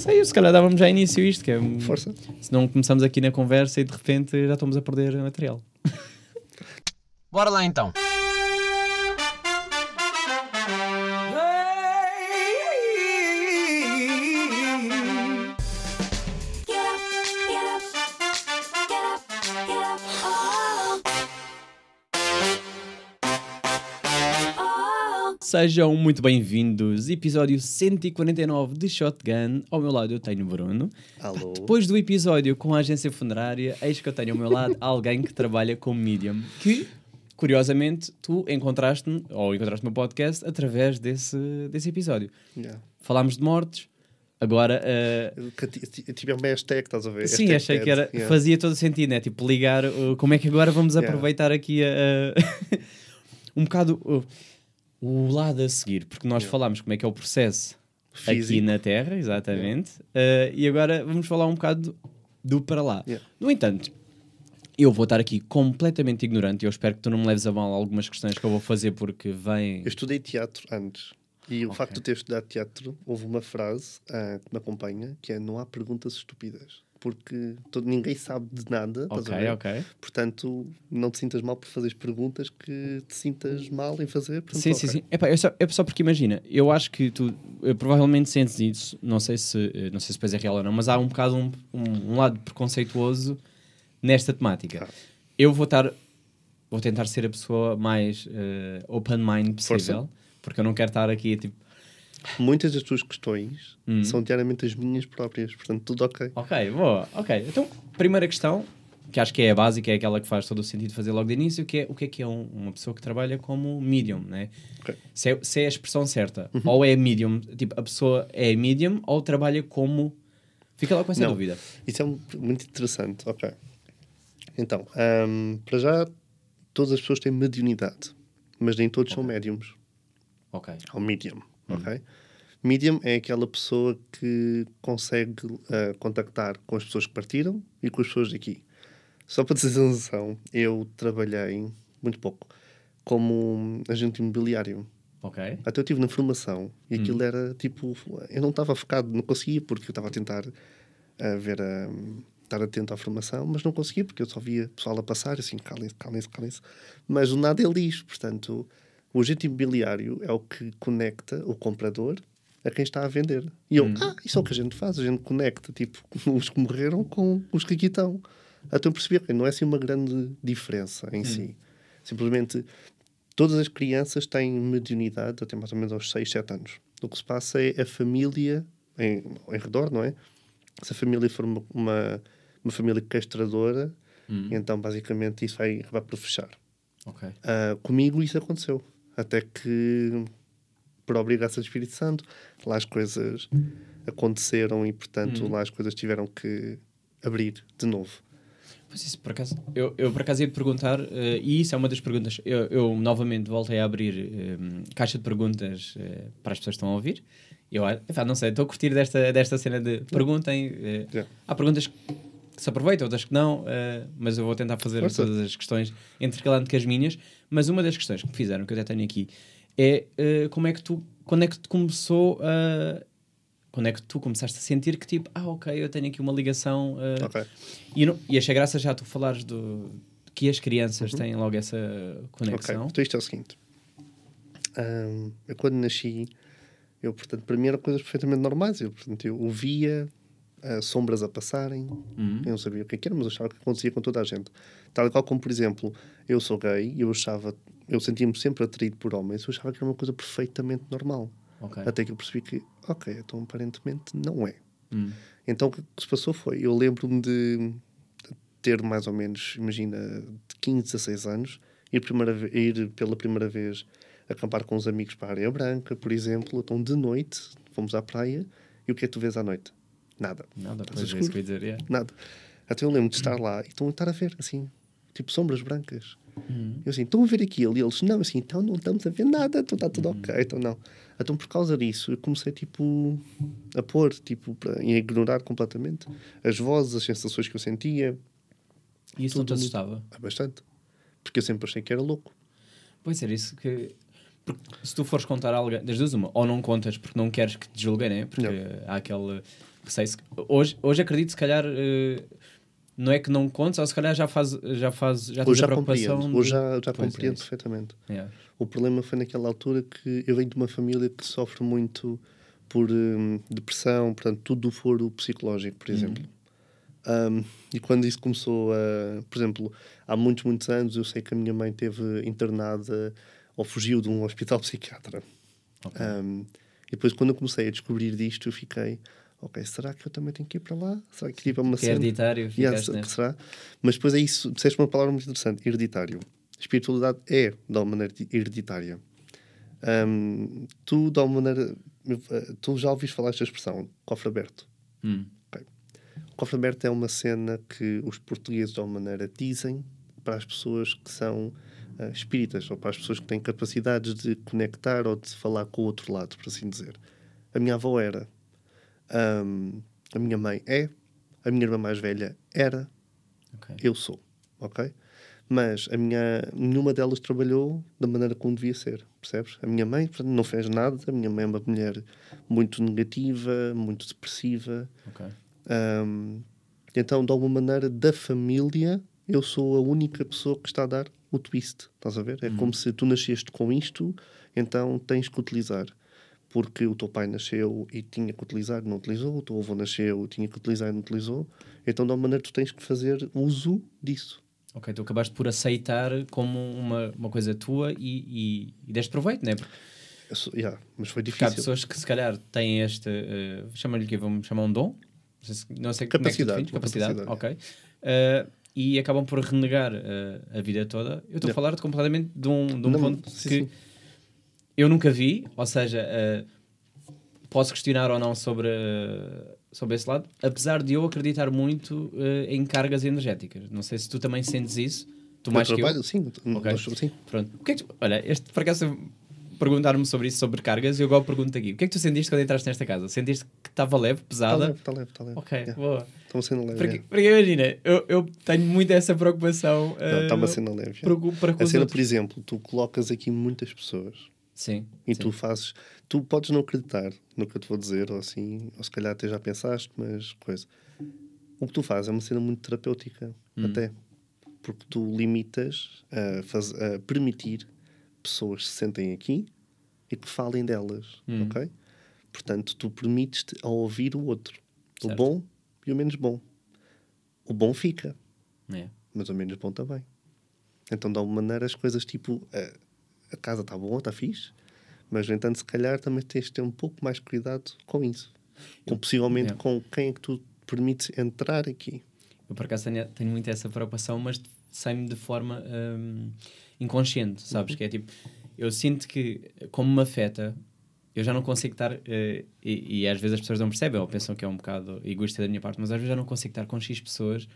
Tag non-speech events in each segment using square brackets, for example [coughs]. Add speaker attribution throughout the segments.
Speaker 1: não sei, se calhar dávamos já início a isto, que é...
Speaker 2: Força.
Speaker 1: Se não começamos aqui na conversa e de repente já estamos a perder material.
Speaker 3: Bora lá então.
Speaker 1: Sejam muito bem-vindos, episódio 149 de Shotgun. Ao meu lado eu tenho o Bruno.
Speaker 2: Alô.
Speaker 1: Depois do episódio com a agência funerária, eis que eu tenho ao meu lado alguém que trabalha como medium. Que, curiosamente, tu encontraste-me, ou encontraste no podcast, através desse, desse episódio.
Speaker 2: Yeah.
Speaker 1: Falámos de mortes, agora...
Speaker 2: eu Tive uma hashtag, estás a ver?
Speaker 1: Sim,
Speaker 2: Hashtag
Speaker 1: achei que era,
Speaker 2: yeah.
Speaker 1: fazia todo sentido, né? Tipo, ligar uh, como é que agora vamos
Speaker 2: Yeah.
Speaker 1: aproveitar aqui a, a- [laughs] um bocado uh, o lado a seguir, porque nós
Speaker 2: Yeah.
Speaker 1: falámos como é que é o processo aqui
Speaker 2: Físico.
Speaker 1: na Terra, exatamente, uh, e agora vamos falar um bocado do, do para lá.
Speaker 2: Yeah.
Speaker 1: No entanto, eu vou estar aqui completamente ignorante e eu espero que tu não me leves a mal algumas questões que eu vou fazer porque vem.
Speaker 2: Eu estudei teatro antes. E o
Speaker 1: Ok.
Speaker 2: facto de ter estudado teatro, houve uma frase ah, que me acompanha, que é não há perguntas estúpidas. Porque todo, ninguém sabe de nada,
Speaker 1: Ok, ok.
Speaker 2: Portanto, não te sintas mal por fazeres perguntas que te sintas mal em fazer. Portanto,
Speaker 1: Sim, sim,
Speaker 2: ok.
Speaker 1: sim. Epá, é, só, é só porque imagina, eu acho que tu provavelmente sentes isso, não sei se eh, não sei se depois é real ou não, mas há um bocado um, um, um lado preconceituoso nesta temática.
Speaker 2: Ah.
Speaker 1: Eu vou estar vou tentar ser a pessoa mais eh, open mind possível, porque eu não quero estar aqui tipo,
Speaker 2: Muitas das tuas questões
Speaker 1: Hum.
Speaker 2: são diariamente as minhas próprias. Portanto, tudo ok.
Speaker 1: ok, boa, ok. Então, primeira questão, que acho que é a básica, é aquela que faz todo o sentido fazer logo de início, que é o que é que é um- uma pessoa que trabalha como medium, né?
Speaker 2: Ok.
Speaker 1: Se é, se é a expressão certa, ou é medium, tipo, a pessoa é medium ou trabalha como. Fica lá com essa
Speaker 2: Não.
Speaker 1: dúvida.
Speaker 2: Isso é um- muito interessante. Ok. Então, ahm, para já, todas as pessoas têm mediunidade, mas nem todos são médiums.
Speaker 1: Ok.
Speaker 2: Ou medium, ok? Medium é aquela pessoa que consegue ah, contactar com as pessoas que partiram e com as pessoas daqui. Só para teres a noção, eu trabalhei muito pouco como agente imobiliário.
Speaker 1: Ok.
Speaker 2: Até eu estive na formação e aquilo era tipo. Eu não estava focado, não conseguia, porque eu estava a tentar a ver a. estar atento à formação, mas não conseguia, porque eu só via pessoal a passar, assim, calem-se, calem-se, calem-se. Mas o nada é lixo, portanto, o agente imobiliário é o que conecta o comprador a quem está a vender. E eu, ah, isso é o que a gente faz, a gente conecta, tipo, [laughs] os que morreram com os que aqui estão. Até eu percebi não é assim uma grande diferença em si. Simplesmente Todas as crianças têm mediunidade até mais ou menos aos 6, 7 anos. O que se passa é a família em, em redor, não é? Se a família for uma, uma, uma família castradora, então basicamente isso vai acabar por fechar.
Speaker 1: Ok.
Speaker 2: Ah, comigo isso aconteceu. Até que, por obrigação do Espírito Santo, lá as coisas aconteceram e, portanto, lá as coisas tiveram que abrir de novo.
Speaker 1: Pois isso, por acaso, eu, eu por acaso ia te perguntar, eh, e isso é uma das perguntas. Eu, eu novamente voltei a abrir eh, caixa de perguntas eh, para as pessoas que estão a ouvir. Eu, ah, epá, não sei, estou a curtir desta, desta cena de perguntem. eh,
Speaker 2: Yeah.
Speaker 1: Há perguntas que se aproveitam, outras que não, eh, mas eu vou tentar fazer
Speaker 2: Força.
Speaker 1: todas as questões intercalando com as minhas. Mas uma das questões que me fizeram, que eu até tenho aqui, é eh, como é que tu, quando é que te começou a. Quando é que tu começaste a sentir que tipo, ah, ok, eu tenho aqui uma ligação eh,
Speaker 2: Ok.
Speaker 1: e, não, e achei graça já tu falares do, que as crianças têm logo essa conexão.
Speaker 2: então isto é o seguinte. Ahm, eu quando nasci, eu, portanto, para mim eram coisas perfeitamente normais. Eu, portanto, eu ouvia ah, sombras a passarem,
Speaker 1: Uhum.
Speaker 2: eu não sabia o que é era, mas achava que acontecia com toda a gente. Tal e qual como, por exemplo, eu sou gay e eu achava, eu sentia-me sempre atraído por homens, eu achava que era uma coisa perfeitamente normal.
Speaker 1: Ok.
Speaker 2: Até que eu percebi que, ok, então aparentemente não é.
Speaker 1: Hum.
Speaker 2: Então o que se passou foi, eu lembro-me de ter mais ou menos, imagina, de 15, 16 anos, ir, primeira ir pela primeira vez acampar com uns amigos para a Areia Branca, por exemplo. Então de noite fomos à praia e o que é que tu vês à noite? Nada.
Speaker 1: Nada, pois é
Speaker 2: escuro.
Speaker 1: isso que eu ia dizer. yeah.
Speaker 2: Nada. Até eu lembro de estar lá e estão a estar a ver, assim, tipo sombras brancas.
Speaker 1: Uhum.
Speaker 2: Eu assim, estão a ver aquilo? E eles, não, assim, então não estamos a ver nada, então está tudo ok, então não. Então por causa disso eu comecei, tipo, a pôr, tipo, a ignorar completamente as vozes, as sensações que eu sentia,
Speaker 1: E isso não te assustava?
Speaker 2: há bastante. Porque eu sempre achei que era louco.
Speaker 1: Pois era isso que. Porque se tu fores contar a alguém, das duas, uma, ou não contas porque não queres que te julguem, né? Porque
Speaker 2: Não.
Speaker 1: há aquele receio. Se- Hoje, hoje acredito, se calhar, eh, não é que não contes, ou se calhar já faz, já faz, já tens
Speaker 2: Hoje
Speaker 1: a
Speaker 2: já
Speaker 1: preocupação.
Speaker 2: compreendo,
Speaker 1: de-
Speaker 2: hoje já, já
Speaker 1: Pois é
Speaker 2: compreendo
Speaker 1: isso.
Speaker 2: perfeitamente.
Speaker 1: Yeah.
Speaker 2: O problema foi naquela altura que eu venho de uma família que sofre muito por hum, depressão, portanto, tudo do foro psicológico, por exemplo. Um, e quando isso começou a. Por exemplo, há muitos, muitos anos eu sei que a minha mãe teve internada ou fugiu de um [laughs] hospital psiquiatra.
Speaker 1: Ok.
Speaker 2: Um, e depois, quando eu comecei a descobrir disto, eu fiquei. Ok, será que eu também tenho que ir para lá? Será que tipo é uma
Speaker 1: Que é
Speaker 2: cena?
Speaker 1: hereditário,
Speaker 2: Yeah,
Speaker 1: nessa.
Speaker 2: será? Mas depois é isso, disseste uma palavra muito interessante, hereditário. Espiritualidade é de alguma maneira hereditária. Hum, tu, de alguma maneira, eh, tu já ouviste falar esta expressão, cofre aberto.
Speaker 1: Hum.
Speaker 2: Ok. O cofre aberto é uma cena que os portugueses, de alguma maneira, dizem para as pessoas que são ah, espíritas ou para as pessoas que têm capacidades de conectar ou de falar com o outro lado, por assim dizer. A minha avó era. Hum, a minha mãe é. A minha irmã mais velha era.
Speaker 1: Ok.
Speaker 2: Eu sou. Ok? Mas a minha, nenhuma delas trabalhou da maneira como devia ser, percebes? A minha mãe portanto, não fez nada, a minha mãe é uma mulher muito negativa, muito depressiva.
Speaker 1: Ok.
Speaker 2: Hum, então, de alguma maneira, da família, eu sou a única pessoa que está a dar o twist. Estás a ver? É como se tu nasceste com isto, então tens que utilizar. Porque o teu pai nasceu e tinha que utilizar, não utilizou. O teu avô nasceu e tinha que utilizar e não utilizou. Então, de alguma maneira, tu tens que fazer uso disso.
Speaker 1: Ok, tu acabaste por aceitar como uma, uma coisa tua e, e, e deste proveito,
Speaker 2: Eu sou- yeah, mas foi
Speaker 1: porque há
Speaker 2: difícil.
Speaker 1: pessoas que se calhar têm este, uh, chama-lhe que vamos chamar um dom, não sei, se- não sei é
Speaker 2: Capacidade, uma
Speaker 1: capacidade,
Speaker 2: capacidade.
Speaker 1: ok. Uh, e acabam por renegar uh, a vida toda. Eu estou a falar completamente de um, de um
Speaker 2: Não,
Speaker 1: ponto
Speaker 2: sim,
Speaker 1: que
Speaker 2: sim.
Speaker 1: Eu nunca vi, ou seja, uh, posso questionar ou não sobre, uh, sobre esse lado, apesar de eu acreditar muito uh, em cargas energéticas. Não sei se tu também sentes isso, tu mais que eu.
Speaker 2: trabalho, sim.
Speaker 1: Ok.
Speaker 2: nós- sim.
Speaker 1: Pronto. O que é que tu- olha, este, por acaso, perguntaram-me sobre isso, sobre cargas, e eu agora pergunto aqui. O que é que tu sentiste quando entraste nesta casa? Sentiste que estava leve,
Speaker 2: Está
Speaker 1: pesada?
Speaker 2: leve, está leve, está leve.
Speaker 1: Ok,
Speaker 2: Yeah.
Speaker 1: boa.
Speaker 2: Está uma cena leve.
Speaker 1: Porque,
Speaker 2: yeah.
Speaker 1: porque imagina, eu, eu tenho muito essa preocupação
Speaker 2: está uma
Speaker 1: eh,
Speaker 2: cena leve.
Speaker 1: para, para
Speaker 2: A cena,
Speaker 1: outros.
Speaker 2: por exemplo, tu colocas aqui muitas pessoas
Speaker 1: Sim.
Speaker 2: e
Speaker 1: sim.
Speaker 2: tu fazes. Tu podes não acreditar no que eu te vou dizer, ou assim, ou se calhar até já pensaste, mas coisa. O que tu fazes é uma cena muito terapêutica,
Speaker 1: Hum.
Speaker 2: até. Porque tu limitas a, faz, a permitir pessoas se sentem aqui e que falem delas,
Speaker 1: Hum.
Speaker 2: ok? Portanto, tu permites-te a ouvir o outro, o
Speaker 1: Certo.
Speaker 2: bom e o menos bom. O bom fica,
Speaker 1: É.
Speaker 2: mas o menos bom também. Então, de alguma maneira, as coisas tipo a, a casa está boa, está fixe, mas no entanto, se calhar também tens de ter um pouco mais cuidado com isso. Com, possivelmente
Speaker 1: é.
Speaker 2: com quem é que tu permites entrar aqui.
Speaker 1: Eu por acaso tenho, tenho muito essa preocupação, mas sai-me de forma hum, inconsciente, sabes? Que é tipo, eu sinto que, como me afeta, eu já não consigo estar, eh, e, e às vezes as pessoas não percebem ou pensam que é um bocado egoísta da minha parte, mas às vezes já não consigo estar com X pessoas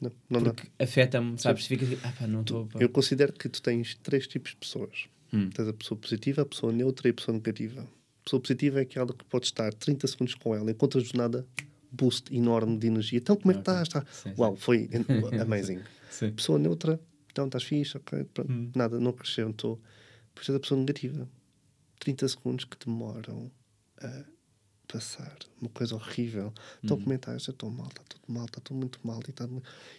Speaker 2: Não, não,
Speaker 1: porque afeta-me, sabes? Fica tipo, ah pá, não estou. pá."
Speaker 2: Eu considero que tu tens três tipos de pessoas.
Speaker 1: Hum.
Speaker 2: Tens a pessoa positiva, a pessoa neutra e a pessoa negativa. A pessoa positiva é aquela que pode estar 30 segundos com ela, enquanto do nada, boost enorme de energia. Então, como é que estás? Tá?
Speaker 1: Sim, sim.
Speaker 2: Uau, foi [laughs] amazing.
Speaker 1: Sim.
Speaker 2: Pessoa neutra, então estás fixe, ok, pronto,
Speaker 1: Hum.
Speaker 2: nada, não acrescentou. Depois tens a pessoa negativa. 30 segundos que demoram a passar. Uma coisa horrível. É que estás? Eu estou mal, está tudo mal, está tudo muito mal. E, tá...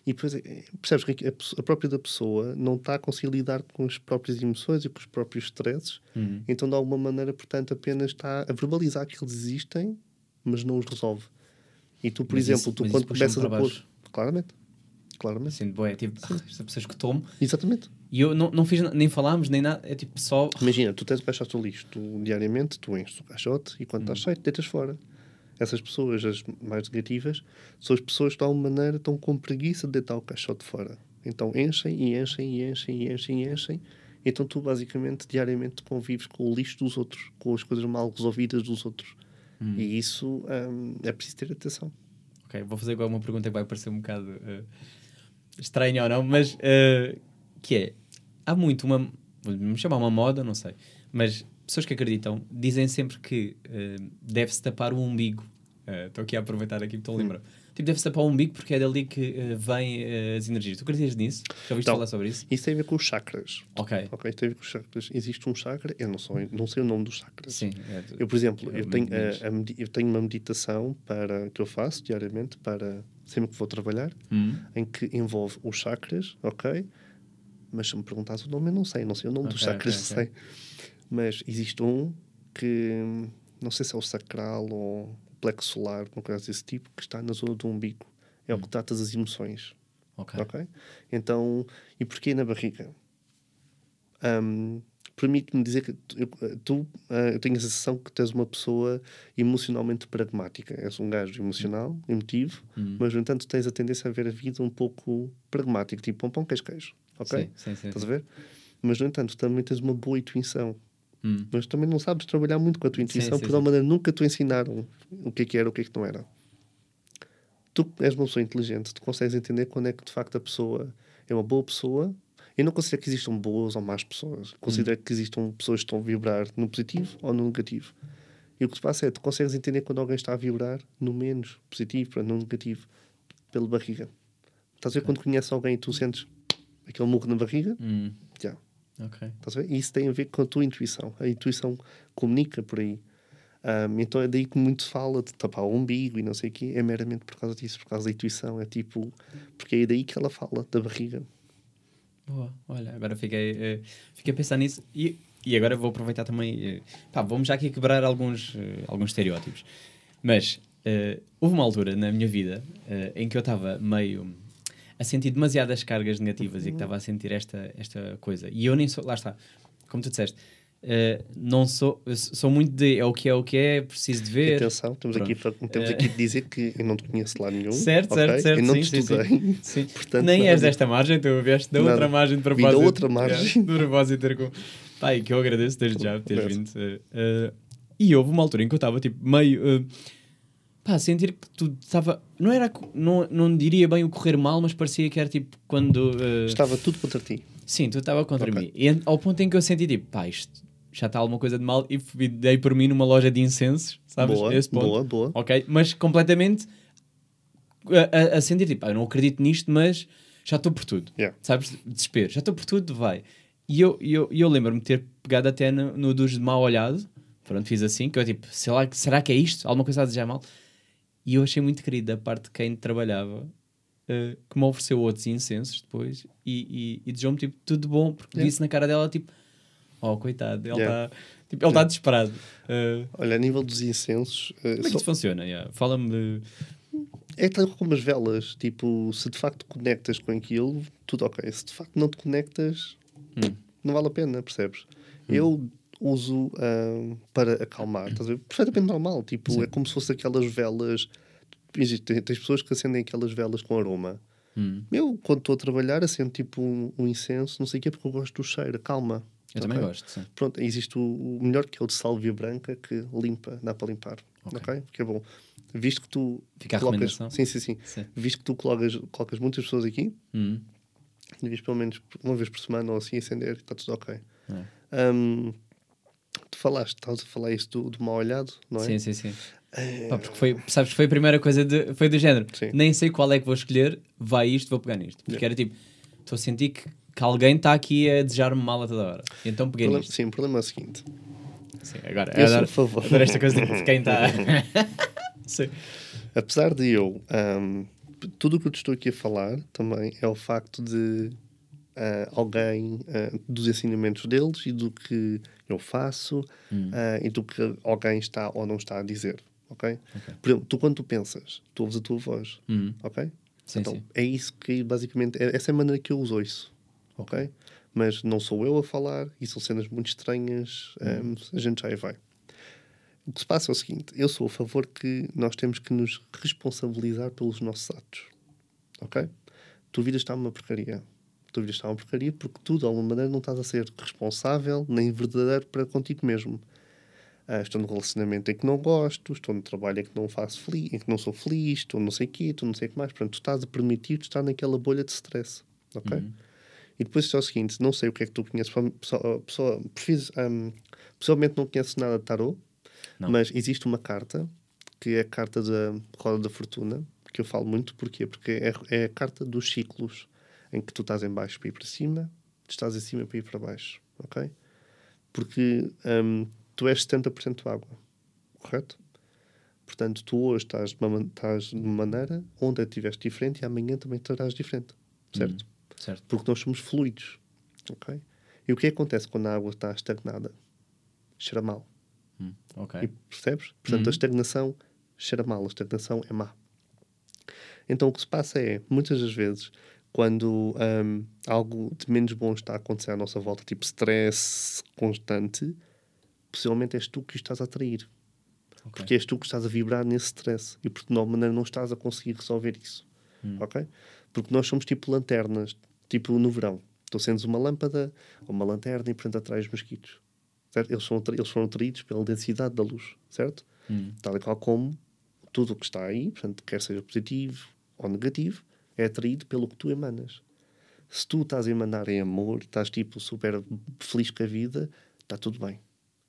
Speaker 2: e depois, é- é- percebes que a, a própria da pessoa não está a conseguir lidar com as próprias emoções e com os próprios stresses.
Speaker 1: Uhum.
Speaker 2: Então, de alguma maneira, portanto, apenas está a verbalizar que eles existem, mas não os resolve. E tu, por
Speaker 1: Mas
Speaker 2: exemplo,
Speaker 1: isso-
Speaker 2: tu quando começas a pôr... Claramente. Claramente.
Speaker 1: Assim, boé, tipo, ah, esta pessoa escutou-me
Speaker 2: Exatamente.
Speaker 1: E eu não, não fiz, nem falámos, nem nada, é tipo só.
Speaker 2: Imagina, tu tens o caixote do lixo, tu, diariamente tu enches o caixote e quando estás cheio, deitas fora. Essas pessoas, as mais negativas, são as pessoas que de alguma maneira estão com preguiça de deitar o caixote fora. Então enchem e enchem e enchem e enchem e enchem. Então tu basicamente diariamente convives com o lixo dos outros, com as coisas mal resolvidas dos outros. E isso hum, é preciso ter atenção.
Speaker 1: Ok, vou fazer agora uma pergunta que vai parecer um bocado eh, estranha ou não, mas eh, que é, há muito uma, vamos chamar uma moda, não sei, mas pessoas que acreditam dizem sempre que eh, deve-se tapar o umbigo Eh, Estou aqui a aproveitar aqui, estou a lembrar. Tipo, deve ser para o umbigo porque é dali que eh, vêm eh, as energias. Tu acreditas nisso? Já ouviste
Speaker 2: Então,
Speaker 1: falar sobre isso?
Speaker 2: Isso tem a ver com os chakras.
Speaker 1: Ok.
Speaker 2: Ok, tem a ver com os chakras. Existe um chakra, eu não, sou, não sei o nome dos chakras.
Speaker 1: Sim. é
Speaker 2: Eu, por exemplo,
Speaker 1: é
Speaker 2: eu tenho,
Speaker 1: menos.
Speaker 2: a- a eu tenho uma meditação para, que eu faço diariamente para sempre que vou trabalhar,
Speaker 1: Hum,
Speaker 2: em que envolve os chakras, ok? Mas se me perguntares o nome, eu não sei. Não sei o nome dos
Speaker 1: Ok,
Speaker 2: chakras,
Speaker 1: ok,
Speaker 2: sei. Mas existe um que não sei se é o sacral ou o plexo solar, uma coisa desse tipo, que está na zona do umbigo. É o que trata das emoções.
Speaker 1: ok.
Speaker 2: Então, e porquê na barriga? Ahm, Permite-me dizer que tu, eu, tu, ah, eu tenho a sensação que tu és uma pessoa emocionalmente pragmática. És um gajo emocional, emotivo,
Speaker 1: Hum.
Speaker 2: mas no entanto tens a tendência a ver a vida um pouco pragmática, tipo pão, pão, queijo, queijo. Ok?
Speaker 1: Sim, sim, sim.
Speaker 2: Estás a ver? Mas no entanto também tens uma boa intuição.
Speaker 1: Hum.
Speaker 2: Mas também não sabes trabalhar muito com a tua intuição, porque de alguma maneira nunca te ensinaram o que é que era, o que é que não era. Tu és uma pessoa inteligente, tu consegues entender quando é que de facto a pessoa é uma boa pessoa. Eu não considero que existam boas ou más pessoas.
Speaker 1: Hum.
Speaker 2: Considero que existam pessoas que estão a vibrar no positivo ou no negativo. E o que se passa é tu consegues entender quando alguém está a vibrar no menos positivo para no negativo, pela barriga. Estás a ver quando conheces alguém e tu sentes aquele murro na barriga?
Speaker 1: Hum,
Speaker 2: Já.
Speaker 1: ok.
Speaker 2: Estás a ver? E isso tem a ver com a tua intuição. A intuição comunica por aí. Ahm, então é daí que muito se fala de tapar o umbigo e não sei o quê. É meramente por causa disso, por causa da intuição. É tipo... Porque é daí que ela fala, da barriga.
Speaker 1: Boa, olha, agora fiquei, eh, fiquei a pensar nisso e, e agora vou aproveitar também. eh, pá, vamos já aqui quebrar alguns, eh, alguns estereótipos. Mas houve uma altura na minha vida em que eu estava meio a sentir demasiadas cargas negativas e que estava a sentir esta, esta coisa. E eu nem sou, lá está, como tu disseste, eh, não sou, sou muito de é o que é o que é, preciso de
Speaker 2: E
Speaker 1: ver.
Speaker 2: atenção, temos, aqui,
Speaker 1: Pronto. Eh,
Speaker 2: aqui de dizer que eu não te conheço lá nenhum.
Speaker 1: Certo,
Speaker 2: ok?
Speaker 1: certo, certo.
Speaker 2: Eu não
Speaker 1: sim,
Speaker 2: te estudei.
Speaker 1: sim. [laughs] Sim.
Speaker 2: Portanto,
Speaker 1: Nem és desta margem, tu vieste da
Speaker 2: Nada.
Speaker 1: outra margem de
Speaker 2: Vim da
Speaker 1: propósito.
Speaker 2: outra [laughs] margem.
Speaker 1: De propósito ter com. Pai, que eu agradeço desde já por teres vindo. eh, e houve uma altura em que eu estava tipo meio. eh, pá, sentir que tu estava. Não era. Não, não diria bem o correr mal, mas parecia que era tipo quando. eh,
Speaker 2: Estava tudo contra ti.
Speaker 1: Sim, tu estava contra
Speaker 2: Ok.
Speaker 1: mim. E ao ponto em que eu senti tipo, pá, isto já está alguma coisa de mal e fui- dei por mim numa loja de incensos, sabes?
Speaker 2: Boa,
Speaker 1: Esse ponto.
Speaker 2: boa, boa.
Speaker 1: Ok, mas completamente a, a- a sentir tipo, "Ah, eu não acredito nisto, mas já estou por tudo.
Speaker 2: Yeah.
Speaker 1: Sabes? Desespero, já estou por tudo, vai. E eu, eu, eu lembro-me de ter pegado até no, no dos de mal olhado. Pronto, fiz assim, que eu tipo, sei lá, será que é isto? Alguma coisa a desejar mal? E eu achei muito querido da parte de quem trabalhava eh, que me ofereceu outros incensos depois e, e, e desejou-me tipo, tudo bom, porque
Speaker 2: Yeah.
Speaker 1: disse na cara dela tipo, oh coitado, ele está
Speaker 2: Yeah.
Speaker 1: tipo, ele está desesperado. Eh,
Speaker 2: Olha, a nível dos incensos, eh,
Speaker 1: como é que
Speaker 2: só-
Speaker 1: isso funciona? Yeah. Fala-me de.
Speaker 2: É tal como as velas, tipo, se de facto conectas com aquilo, tudo ok. Se de facto não te conectas,
Speaker 1: Hum.
Speaker 2: não vale a pena, percebes? Eu uso para acalmar, estás a ver? Perfeitamente normal, tipo,
Speaker 1: Sim.
Speaker 2: é como se fosse aquelas velas. Existem, tens pessoas que acendem aquelas velas com aroma.
Speaker 1: Hum.
Speaker 2: Eu, quando estou a trabalhar, acendo tipo um, um incenso, não sei o quê, porque eu gosto do cheiro, calma.
Speaker 1: Eu também
Speaker 2: ok?
Speaker 1: gosto. Sim.
Speaker 2: Pronto, existe o, o melhor que é o de sálvia branca que limpa, dá para limpar.
Speaker 1: Ok.
Speaker 2: Ok? Que é bom. Visto que tu
Speaker 1: Fica a
Speaker 2: colocas.
Speaker 1: recomendação.
Speaker 2: Sim, sim, sim.
Speaker 1: Sim.
Speaker 2: Visto que tu colocas, colocas muitas pessoas aqui,
Speaker 1: Hum.
Speaker 2: devias pelo menos uma vez por semana ou assim acender, está tudo ok.
Speaker 1: É.
Speaker 2: Tu falaste, estás a falar isso do, do mal olhado, não é?
Speaker 1: Sim, sim, sim. Pá, porque foi, sabes, foi a primeira coisa de, foi do género.
Speaker 2: Sim.
Speaker 1: Nem sei qual é que vou escolher, vai isto, vou pegar nisto. Porque
Speaker 2: Yeah.
Speaker 1: era tipo, estou a sentir que, que alguém está aqui a desejar-me mal a toda hora. E então peguei
Speaker 2: problema,
Speaker 1: nisto.
Speaker 2: sim, o problema é o seguinte:
Speaker 1: Sim, agora,
Speaker 2: Eu
Speaker 1: adoro,
Speaker 2: favor.
Speaker 1: adoro esta coisa de quem está. [laughs] sim.
Speaker 2: apesar de eu, hum, tudo o que eu te estou aqui a falar também é o facto de ah, alguém, ah, dos ensinamentos deles e do que eu faço
Speaker 1: Hum.
Speaker 2: ah, e do que alguém está ou não está a dizer. Ok? Por exemplo, tu quando tu pensas, tu ouves a tua voz,
Speaker 1: Hum.
Speaker 2: ok?
Speaker 1: Sim,
Speaker 2: então
Speaker 1: sim.
Speaker 2: é isso que basicamente, é, essa é a maneira que eu uso isso, ok? Mas não sou eu a falar e são cenas muito estranhas, hum, a gente já aí vai. O que se passa é o seguinte: eu sou a favor que nós temos que nos responsabilizar pelos nossos atos. Ok? Tu vida está uma porcaria. Tu vida está uma porcaria porque tu, de alguma maneira, não estás a ser responsável nem verdadeiro para contigo mesmo. Ah, estou num relacionamento em que não gosto, estou no trabalho em que não faço feliz, em que não sou feliz, estou não sei o quê, estou não sei o que mais. Portanto, tu estás a permitir estar naquela bolha de stress. Ok? E depois é o seguinte: não sei o que é que tu conheces. Pessoa, pessoa, hum, pessoalmente não conheço nada de tarot,
Speaker 1: Não.
Speaker 2: mas existe uma carta que é a carta da roda da fortuna, que eu falo muito, porquê? Porque é, é a carta dos ciclos, em que tu estás em baixo para ir para cima, tu estás em cima para ir para baixo, ok? Porque hum, tu és 70% água, correto? Portanto, tu hoje estás de uma, estás de uma maneira, ontem estiveste diferente e amanhã também estarás diferente, certo?
Speaker 1: Certo.
Speaker 2: Porque nós somos fluidos, ok? E o que acontece quando a água está estagnada? Cheira mal.
Speaker 1: Hum, ok.
Speaker 2: E percebes? Portanto, a estagnação cheira mal, a estagnação é má. Então, o que se passa é, muitas das vezes, quando hum, algo de menos bom está a acontecer à nossa volta, tipo stress constante, possivelmente és tu que o estás a atrair.
Speaker 1: ok.
Speaker 2: Porque és tu que estás a vibrar nesse stress e porque de alguma maneira não estás a conseguir resolver isso. Ok? Porque nós somos tipo lanternas, tipo no verão. Tu acendes uma lâmpada ou uma lanterna e portanto atrás mosquitos. Certo? Eles, são, eles foram atraídos pela densidade da luz, certo? Tal e qual como tudo o que está aí, portanto, quer seja positivo ou negativo, é atraído pelo que tu emanas. Se tu estás a emanar em amor, estás tipo super feliz com a vida, está tudo bem.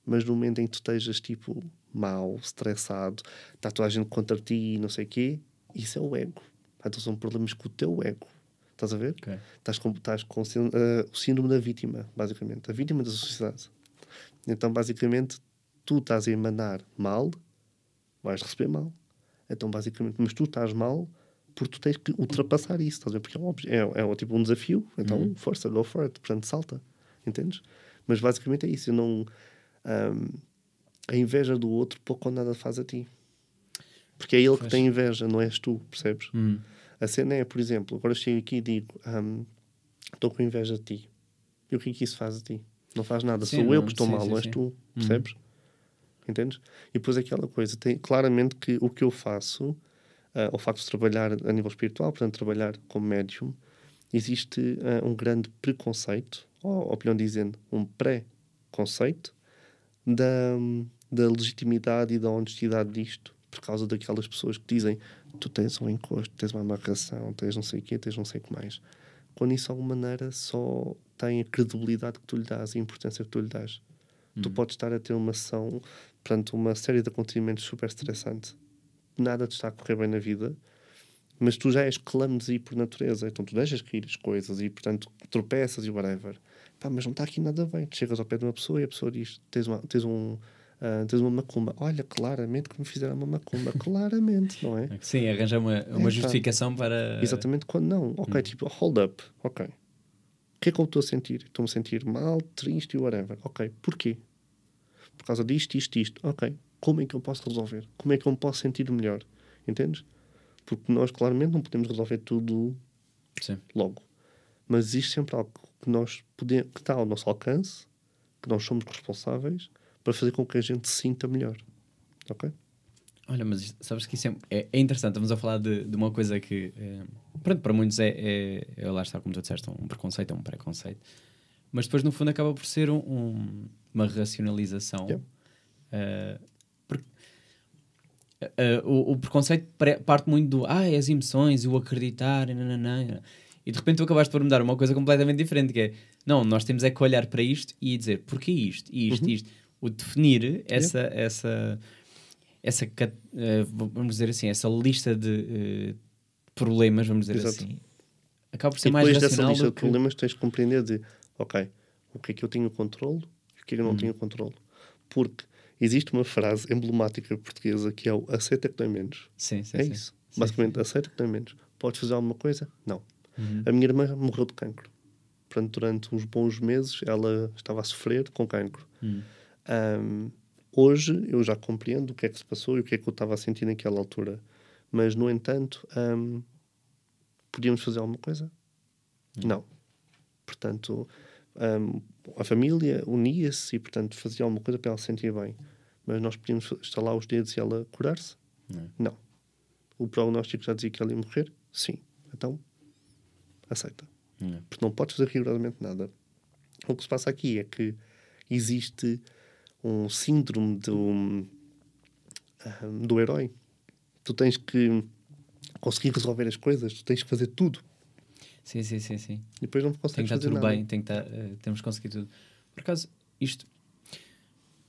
Speaker 2: Mas no momento em que tu estejas tipo mal, estressado, está toda a gente contra ti e não sei o quê, isso é o ego. Então são problemas com o teu ego. Estás a ver?
Speaker 1: Ok.
Speaker 2: Estás com, estás com eh, o síndrome da vítima, basicamente. A vítima da sociedade. Então, basicamente, tu estás a emanar mal, vais receber mal. Então, basicamente, mas tu estás mal porque tu tens que ultrapassar isso, estás a ver? Porque é, um, é, é tipo um desafio, então força, go for it, portanto, salta, entendes? Mas basicamente é isso, eu não. ahm, a inveja do outro pouco ou nada faz a ti. Porque é ele que
Speaker 1: Pois.
Speaker 2: tem inveja, não és tu, percebes?
Speaker 1: Hum.
Speaker 2: A cena é, por exemplo, agora eu chego aqui e digo: ahm, Estou com inveja de ti. E o que é que isso faz a ti? Não faz nada.
Speaker 1: Sim,
Speaker 2: Sou eu
Speaker 1: não-
Speaker 2: que estou
Speaker 1: sim,
Speaker 2: mal,
Speaker 1: sim,
Speaker 2: não és tu. Percebes? Entendes? E depois aquela coisa, tem claramente que o que eu faço, o facto de trabalhar a nível espiritual, portanto, trabalhar como médium, existe ah, um grande preconceito, ou opinião dizendo, um pré-conceito da, da legitimidade e da honestidade disto, por causa daquelas pessoas que dizem tu tens um encosto, tens uma amarração, tens não sei o quê, tens não sei o que mais. Quando isso, de alguma maneira, só tem a credibilidade que tu lhe dás e a importância que tu lhe dás. Tu podes estar a ter uma sessão perante uma série de acontecimentos super estressantes. Nada te está a correr bem na vida, mas tu já és clumsy por natureza, então tu deixas cair as coisas e, portanto, tropeças e whatever. Pá, mas não está aqui nada bem. Tu chegas ao pé de uma pessoa e a pessoa diz: tens uma, tens um. ah, tens uma macumba. Olha, claramente que me fizeram uma macumba. [laughs] claramente, não é?
Speaker 1: Sim, arranjar uma, uma
Speaker 2: É,
Speaker 1: justificação para.
Speaker 2: Exatamente quando não. Ok, tipo, hold up. Ok. O que é que eu estou a sentir? Estou-me a sentir mal, triste e whatever. Ok, porquê? Por causa disto, isto, isto. Ok, como é que eu posso resolver? Como é que eu me posso sentir melhor? Entendes? Porque nós, claramente, não podemos resolver tudo
Speaker 1: Sim.
Speaker 2: logo. Mas existe sempre algo que, nós podemos, que está ao nosso alcance, que nós somos responsáveis para fazer com que a gente se sinta melhor. Ok?
Speaker 1: Olha, mas sabes que isso é, é, é interessante. Estamos a falar de, de uma coisa que, é, pronto, para muitos é, é, é, lá está, como tu disseste, um preconceito, é um preconceito. Mas depois, no fundo, acaba por ser um- um- uma racionalização.
Speaker 2: Yeah.
Speaker 1: eh, eh, o, o preconceito pre- parte muito do ah, é as emoções, o acreditar, e nananã. E de repente tu acabaste por me dar uma coisa completamente diferente, que é não, nós temos é que olhar para isto e dizer porquê isto, e isto, e isto. O definir essa, essa, essa, ca- eh, vamos dizer assim, essa lista de eh, problemas, vamos dizer
Speaker 2: Exato.
Speaker 1: assim, acaba por ser
Speaker 2: E
Speaker 1: mais
Speaker 2: depois dessa
Speaker 1: racional
Speaker 2: lista de
Speaker 1: que...
Speaker 2: problemas tens de compreender de, ok, o que é que eu tenho controle e o que é que eu não tenho controle. Porque existe uma frase emblemática portuguesa que é o aceita que é menos.
Speaker 1: Sim, sim,
Speaker 2: é
Speaker 1: sim.
Speaker 2: isso.
Speaker 1: Sim,
Speaker 2: Basicamente, aceita que é menos. Podes fazer alguma coisa? Não.
Speaker 1: Uhum.
Speaker 2: A minha irmã morreu de cancro. Portanto, durante uns bons meses ela estava a sofrer com cancro.
Speaker 1: Hum.
Speaker 2: Ahm, hoje eu já compreendo o que é que se passou e o que é que eu estava a sentir naquela altura. Mas, no entanto, ahm, podíamos fazer alguma coisa? Não. Portanto, ahm, a família unia-se e, portanto, fazia alguma coisa para ela se sentir bem. Mas nós podíamos estalar os dedos e ela curar-se?
Speaker 1: Não.
Speaker 2: Não. O prognóstico já dizia que ela ia morrer? Sim. Então, aceita.
Speaker 1: Não.
Speaker 2: Porque não podes fazer rigorosamente nada. O que se passa aqui é que existe um síndrome do, ah, do herói. Tu tens que conseguir resolver as coisas, tu tens que fazer tudo.
Speaker 1: Sim, sim, sim, sim.
Speaker 2: E depois não
Speaker 1: Tem que
Speaker 2: consegues
Speaker 1: estar
Speaker 2: fazer
Speaker 1: tudo
Speaker 2: nada.
Speaker 1: bem, tem que estar, eh, temos que conseguir tudo. Por acaso, isto.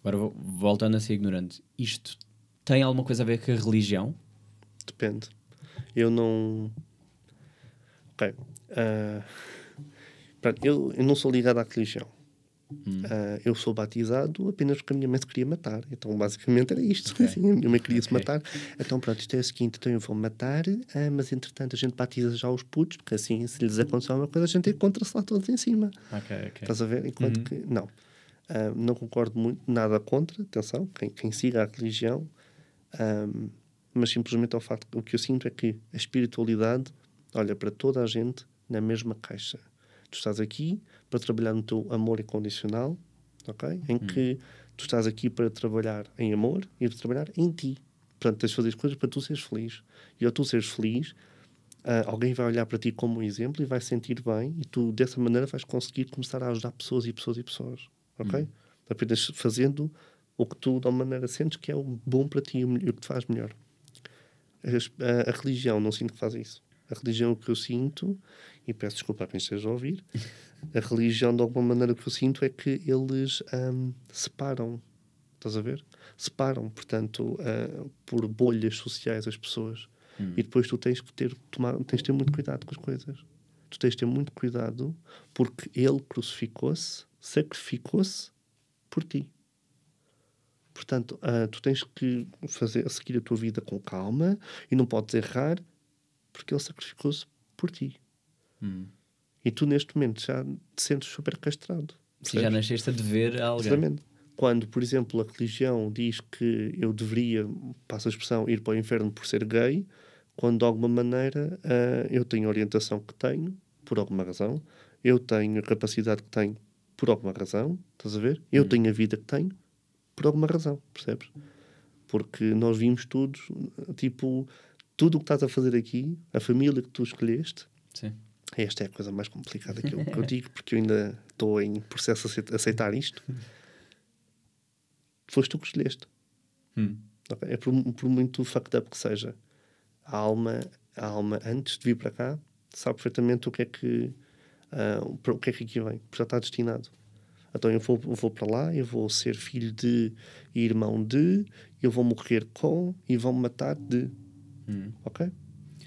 Speaker 1: Agora vou- voltando a ser ignorante, isto tem alguma coisa a ver com a religião?
Speaker 2: Depende. Eu não. Ok. Ah, pronto, eu, eu não sou ligado à religião. Ah, eu sou batizado apenas porque a minha mãe se queria matar. Então, basicamente, era isto.
Speaker 1: Ok. [laughs]
Speaker 2: Assim, a minha mãe queria se
Speaker 1: Ok.
Speaker 2: matar. Então, pronto, isto é o seguinte: então eu vou matar, ah, mas entretanto a gente batiza já os putos, porque assim, se lhes acontecer alguma coisa, a gente encontra-se lá todos em cima.
Speaker 1: Ok, ok.
Speaker 2: Estás a ver? Enquanto que. Não. Ah, não concordo muito, nada contra, atenção, quem, quem siga a religião, mas simplesmente ao facto o que eu sinto é que a espiritualidade olha para toda a gente na mesma caixa. Tu estás aqui para trabalhar no teu amor incondicional, ok? Em que tu estás aqui para trabalhar em amor e para trabalhar em ti. Portanto, tens de fazer as coisas para tu seres feliz. E ao tu seres feliz, ah, alguém vai olhar para ti como um exemplo e vai se sentir bem e tu dessa maneira vais conseguir começar a ajudar pessoas e pessoas e pessoas, ok? Apenas fazendo o que tu de uma maneira sentes que é o bom para ti e o que te faz melhor. A, a religião não sinto que faz isso. A religião o que eu sinto, e peço desculpa a quem esteja a ouvir, [laughs] a religião de alguma maneira que eu sinto é que eles ahm, separam, estás a ver? Separam, portanto, ah, por bolhas sociais as pessoas. E depois tu tens que ter, tomar, tens de ter muito cuidado com as coisas. Tu tens de ter muito cuidado porque ele crucificou-se, sacrificou-se por ti. Portanto, ah, tu tens que fazer, seguir a tua vida com calma e não podes errar porque ele sacrificou-se por ti.
Speaker 1: Hum.
Speaker 2: E tu, neste momento, já te sentes super castrado.
Speaker 1: Se já nasceste a dever a alguém.
Speaker 2: Exatamente. Quando, por exemplo, a religião diz que eu deveria, passa a expressão, ir para o inferno por ser gay, quando de alguma maneira ah, eu tenho a orientação que tenho, por alguma razão, eu tenho a capacidade que tenho, por alguma razão, estás a ver? Eu tenho a vida que tenho, por alguma razão, percebes? Porque nós vimos todos, tipo, tudo o que estás a fazer aqui, a família que tu escolheste,
Speaker 1: Sim.
Speaker 2: Esta é a coisa mais complicada que eu, que eu [laughs] digo, porque eu ainda estou em processo de aceit- aceitar isto. Foste tu que escolheste.
Speaker 1: Hum.
Speaker 2: ok? É por, por muito fucked up que seja. A alma, a alma, antes de vir para cá, sabe perfeitamente o que é que, para o que é que aqui vem. porque Já está destinado. Então eu vou, eu vou para lá, eu vou ser filho de e irmão de, eu vou morrer com e vão me matar de.
Speaker 1: Hum.
Speaker 2: Ok?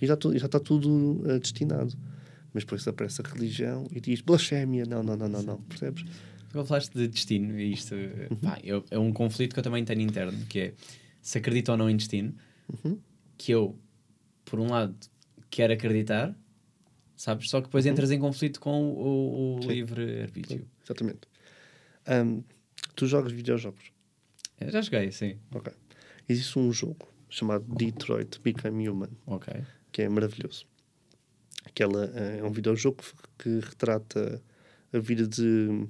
Speaker 2: E já, já está tudo ah, destinado. Mas depois aparece a religião e diz blasfémia. Não, não, não, não, não. Percebes?
Speaker 1: Tu falaste de destino e isto
Speaker 2: Uhum.
Speaker 1: pá, eu- é um conflito que eu também tenho interno, que é se acredito ou não em destino,
Speaker 2: Uhum.
Speaker 1: que eu, por um lado, quero acreditar, sabes? Só que depois entras em conflito com o, o
Speaker 2: Uhum.
Speaker 1: Livre-arbítrio.
Speaker 2: Exatamente. Ahm, tu jogas videojogos.
Speaker 1: Eu Já joguei, sim.
Speaker 2: Ok. Existe um jogo chamado Detroit Become Human, que é maravilhoso. Aquela, eh, é um videojogo que, que retrata a vida de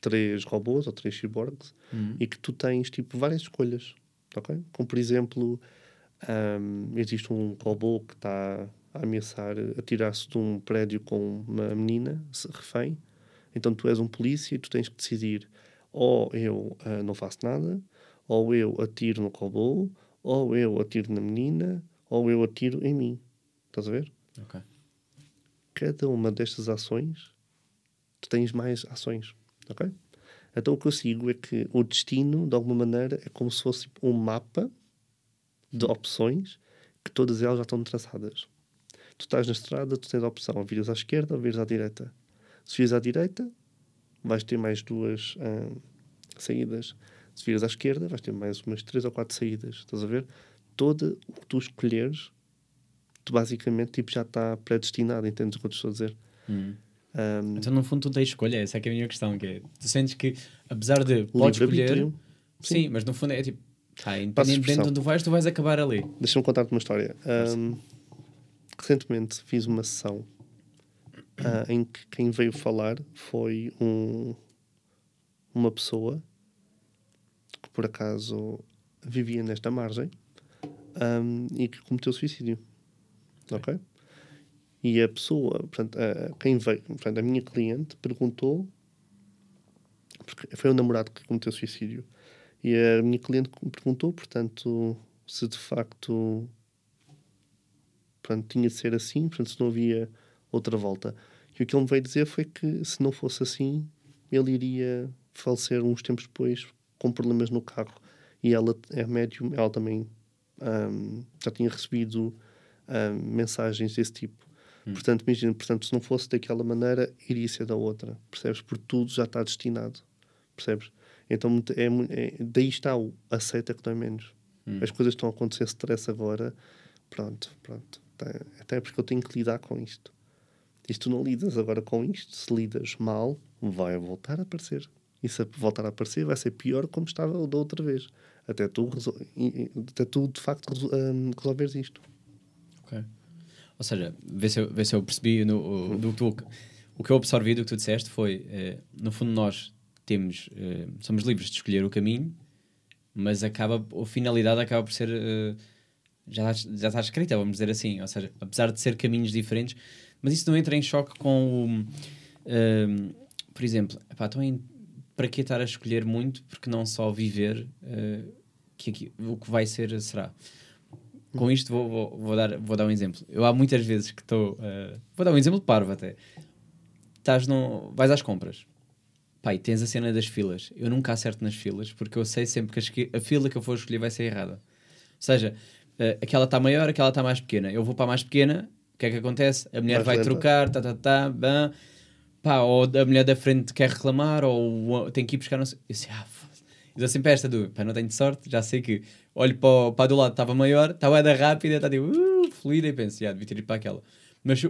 Speaker 2: três robôs ou três cyborgs
Speaker 1: Hum.
Speaker 2: e que tu tens tipo várias escolhas, ok? Como por exemplo, ahm, existe um robô que está a ameaçar atirar-se de um prédio com uma menina refém. Então tu és um polícia e tu tens que decidir ou eu ah, não faço nada, ou eu atiro no robô, ou eu atiro na menina, ou eu atiro em mim. Estás a ver?
Speaker 1: Ok.
Speaker 2: Cada uma destas ações, tu tens mais ações, ok? Então o que eu sigo é que o destino, de alguma maneira, é como se fosse um mapa de opções que todas elas já estão traçadas. Tu estás na estrada, tu tens a opção ou viras à esquerda ou viras à direita. Se vires à direita, vais ter mais duas ah, saídas. Se viras à esquerda, vais ter mais umas três ou quatro saídas. Estás a ver? Todo o que tu escolheres tu basicamente tipo, já está predestinado, entendes o que eu estou a dizer?
Speaker 1: Hum.
Speaker 2: Um,
Speaker 1: Então, no fundo, tu tens escolha, essa é que é a minha questão, que é, tu sentes que, apesar de podes escolher,
Speaker 2: livre-arbítrio.
Speaker 1: sim, mas no fundo é tipo, tá, independentemente de onde vais, tu vais acabar ali.
Speaker 2: Deixa-me contar-te uma história. Um, recentemente fiz uma sessão ah, em que quem veio falar foi um, uma pessoa que por acaso vivia nesta margem um, e que cometeu suicídio. Ok? E a pessoa, portanto, a- quem veio, portanto, a minha cliente perguntou, porque foi o namorado que cometeu suicídio, e a minha cliente perguntou, portanto, se de facto portanto, tinha de ser assim, portanto, se não havia outra volta. E o que ele me veio dizer foi que se não fosse assim, ele iria falecer uns tempos depois com problemas no carro. E ela é médium, ela também ahm, já tinha recebido ahm, mensagens desse tipo. Portanto, imagina, portanto, se não fosse daquela maneira, iria ser da outra, percebes? Porque tudo já está destinado, percebes? Então, é, é- daí está o aceita que dói menos. As coisas estão a acontecer stress agora, pronto, pronto. Tá- Até porque eu tenho que lidar com isto. E se tu não lidas agora com isto, se lidas mal, vai voltar a aparecer. E se voltar a aparecer, vai ser pior como estava da outra vez. Até tu, até tu de facto, hum, resolveres isto.
Speaker 1: Ou seja, vê se eu, vê se eu percebi no, o, do que tu, o que eu absorvi do que tu disseste foi, eh, no fundo nós temos, eh, somos livres de escolher o caminho, mas acaba, a finalidade acaba por ser, eh, já, já está escrita, vamos dizer assim, ou seja, apesar de ser caminhos diferentes, mas isso não entra em choque com o, eh, por exemplo, epá, então em- para que estar a escolher muito, porque não só viver eh, que o que vai ser será. Com isto vou, vou, vou dar, vou dar um exemplo. Eu há muitas vezes que estou. eh, vou dar um exemplo de parvo até. Estás no, vais às compras. Pai, tens a cena das filas. Eu nunca acerto nas filas porque eu sei sempre que a, fila que eu for escolher vai ser errada. Ou seja, eh, aquela está maior, aquela está mais pequena. Eu vou para a mais pequena, o que é que acontece? A mulher
Speaker 2: Mais
Speaker 1: vai
Speaker 2: lenta.
Speaker 1: trocar, tá, tá, tá, bam. Pá, ou a mulher da frente quer reclamar, ou tem que ir buscar. Não sei. Eu sei, ah, dou sempre esta do, pá, não tenho sorte, já sei que olho para, o- para a do lado, estava maior, estava da rápida, está tipo, uh, fluida, e penso, já, devia ter ido para aquela. Mas,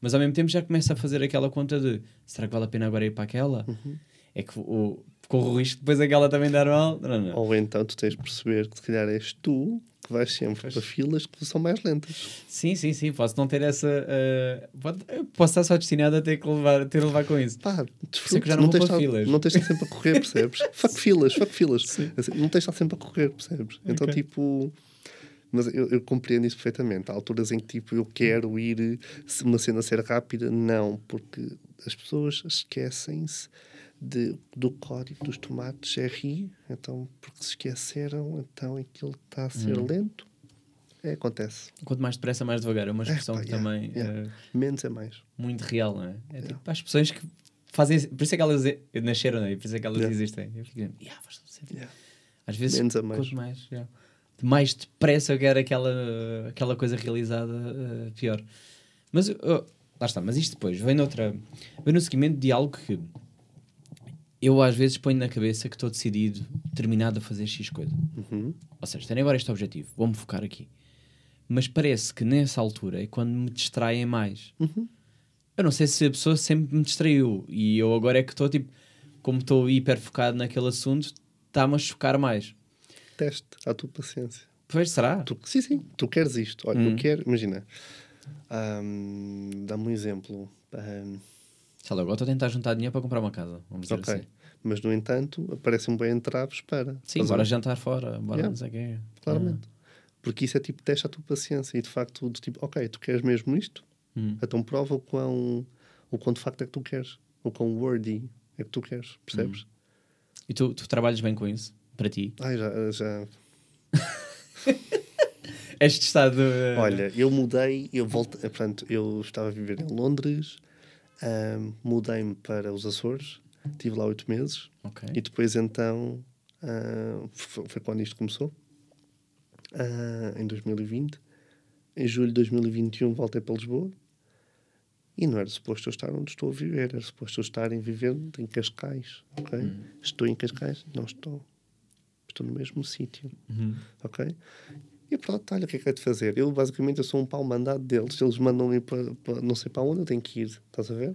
Speaker 1: mas ao mesmo tempo já começa a fazer aquela conta de, será que vale a pena agora ir para aquela? É que o, corro o risco depois aquela também dar mal. Não, não.
Speaker 2: Ou então tu tens de perceber que se calhar és tu que vais sempre para filas que são mais lentas.
Speaker 1: Sim, sim, sim, posso não ter essa. pode- posso estar só destinado a ter que levar, ter levar com isso.
Speaker 2: Pá,
Speaker 1: é que já não
Speaker 2: não,
Speaker 1: vou para filas.
Speaker 2: não tens de estar sempre a correr, percebes? [laughs] fuck filas, fuck filas. Assim, Não tens de estar sempre a correr, percebes? Então, tipo. Mas eu, eu compreendo isso perfeitamente. Há alturas em que, tipo, eu quero ir, se uma cena ser rápida, não, porque as pessoas esquecem-se de, do código dos tomates RI, então, porque se esqueceram, então aquilo está a ser
Speaker 1: Hum.
Speaker 2: lento. É, acontece.
Speaker 1: Quanto mais depressa, mais devagar. É uma expressão
Speaker 2: pá,
Speaker 1: que
Speaker 2: yeah,
Speaker 1: também
Speaker 2: yeah.
Speaker 1: eh,
Speaker 2: Menos é mais.
Speaker 1: muito real, não é? É tipo as pessoas que fazem. Por isso é que elas nasceram, não é? Por isso é que elas
Speaker 2: Yeah.
Speaker 1: existem. Eu fico dizendo, yeah, faz todo sentido.
Speaker 2: Yeah.
Speaker 1: Às vezes,
Speaker 2: Menos a mais.
Speaker 1: quanto mais, yeah. De mais depressa eu quero aquela, aquela coisa realizada, eh, pior. Mas, oh, lá está, mas isto depois vem, noutra, vem no seguimento de algo que eu às vezes ponho na cabeça que estou decidido, terminado a fazer X coisa.
Speaker 2: Uhum.
Speaker 1: Ou seja, tenho agora este objetivo, vou-me focar aqui. Mas parece que nessa altura é quando me distraem mais.
Speaker 2: Uhum.
Speaker 1: Eu não sei se a pessoa sempre me distraiu e eu agora é que estou tipo, como estou hiper focado naquele assunto, está-me a chocar mais.
Speaker 2: Teste à tua paciência.
Speaker 1: Pois será?
Speaker 2: Tu, sim, sim, tu queres isto. Olha,
Speaker 1: Hum.
Speaker 2: eu quero, imagina, ahm, dá-me um exemplo. Ahm,
Speaker 1: Sei lá, agora estou a tentar juntar dinheiro para comprar uma casa. Vamos dizer
Speaker 2: ok,
Speaker 1: assim.
Speaker 2: mas no entanto, aparecem bem entraves para.
Speaker 1: Sim,
Speaker 2: a
Speaker 1: bora
Speaker 2: ver?
Speaker 1: jantar fora, bora
Speaker 2: Yeah.
Speaker 1: não sei o quê.
Speaker 2: Claramente. Porque isso é tipo, teste à tua paciência e de facto, do tipo, ok, tu queres mesmo isto?
Speaker 1: Hum.
Speaker 2: Então prova o quão, o quão de facto é que tu queres. O quão worthy é que tu queres, percebes?
Speaker 1: E tu, tu trabalhas bem com isso? Para ti?
Speaker 2: Ai, já, já. [laughs]
Speaker 1: Este estado. eh,
Speaker 2: Olha, eu mudei, eu voltei, portanto, eu estava a viver em Londres, mudei-me para os Açores, estive lá oito meses
Speaker 1: Ok.
Speaker 2: e depois então ah, foi, foi quando isto começou, ah, em 2020. Em julho de 2021 voltei para Lisboa e não era suposto eu estar onde estou a viver, era suposto eu estar em viver em Cascais, ok? Estou em Cascais? Não estou. Estou no mesmo sítio,
Speaker 1: Uhum.
Speaker 2: ok? E pronto, olha, o que é que é de fazer? Eu, basicamente, eu sou um pau mandado deles. Eles mandam ir para, para não sei para onde, eu tenho que ir. Estás a ver?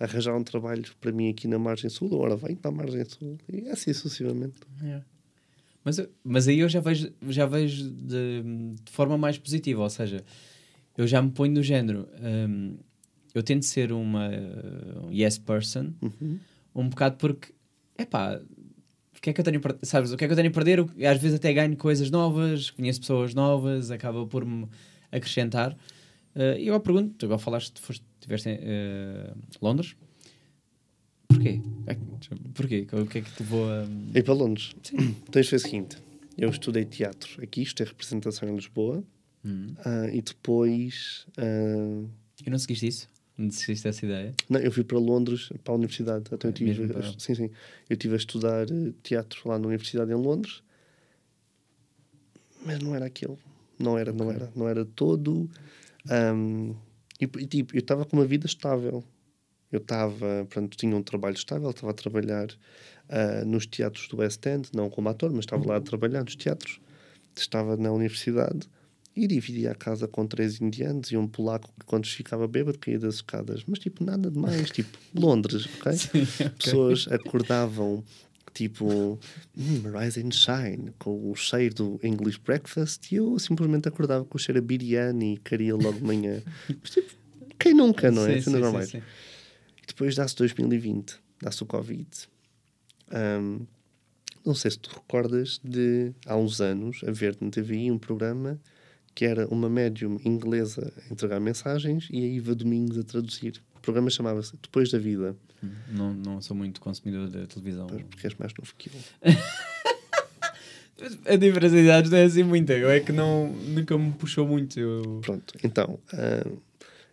Speaker 2: Arranjar um trabalho para mim aqui na Margem Sul, agora vem para a Margem Sul. E assim sucessivamente.
Speaker 1: É. Mas, mas aí eu já vejo, já vejo de, de forma mais positiva, ou seja, eu já me ponho no género. hum, eu tento ser uma uh, yes person,
Speaker 2: Uhum.
Speaker 1: um bocado porque, epá, o que é que eu tenho a sabes, o que é que eu tenho a perder? Às vezes até ganho coisas novas, conheço pessoas novas, acaba por me acrescentar. Uh, E eu pergunto, tu agora falaste, foste, estiveste em uh, Londres? Porquê? Porquê? O que é que te levou a...
Speaker 2: E para Londres. Então isto foi o seguinte. Eu estudei teatro aqui, isto é representação em Lisboa.
Speaker 1: Hum.
Speaker 2: ah, e depois... ah,
Speaker 1: E não seguiste isso? Desististe dessa ideia?
Speaker 2: não, eu fui para Londres, para a universidade. Então eu
Speaker 1: Ah,
Speaker 2: tive,
Speaker 1: para-
Speaker 2: sim, sim. Eu estive a estudar eh, teatro lá na universidade em Londres. mas não era aquilo. Não era, não era, não era todo. Um, e, e, tipo, eu estava com uma vida estável. Eu estava, pronto, tinha um trabalho estável, estava a trabalhar uh, nos teatros do West End, não como ator, mas estava lá a trabalhar nos teatros. Estava na universidade e dividia a casa com três indianos e um polaco que quando ficava bêbado caía das escadas. Mas tipo, nada demais, tipo, [laughs] Londres, ok?
Speaker 1: Sim, ok.
Speaker 2: Pessoas acordavam tipo hum, Rise and Shine com o cheiro do English Breakfast e eu simplesmente acordava com o cheiro a biryani e queria logo de manhã. [laughs] Mas tipo, quem nunca, não é?
Speaker 1: Sim,
Speaker 2: Cenas
Speaker 1: sim,
Speaker 2: normais.
Speaker 1: sim, sim.
Speaker 2: Depois dá-se 2020, dá-se o Covid. Ahm, não sei se tu recordas de há uns anos haver na TVI um programa que era uma médium inglesa a entregar mensagens e a Iva Domingos a traduzir. O programa chamava-se Depois da Vida,
Speaker 1: Não, não sou muito consumidor da televisão.
Speaker 2: porque és mais novo que eu. [laughs]
Speaker 1: A diferença de idades não é assim muita. Eu é que não, nunca me puxou muito. Eu...
Speaker 2: Pronto, então ahm,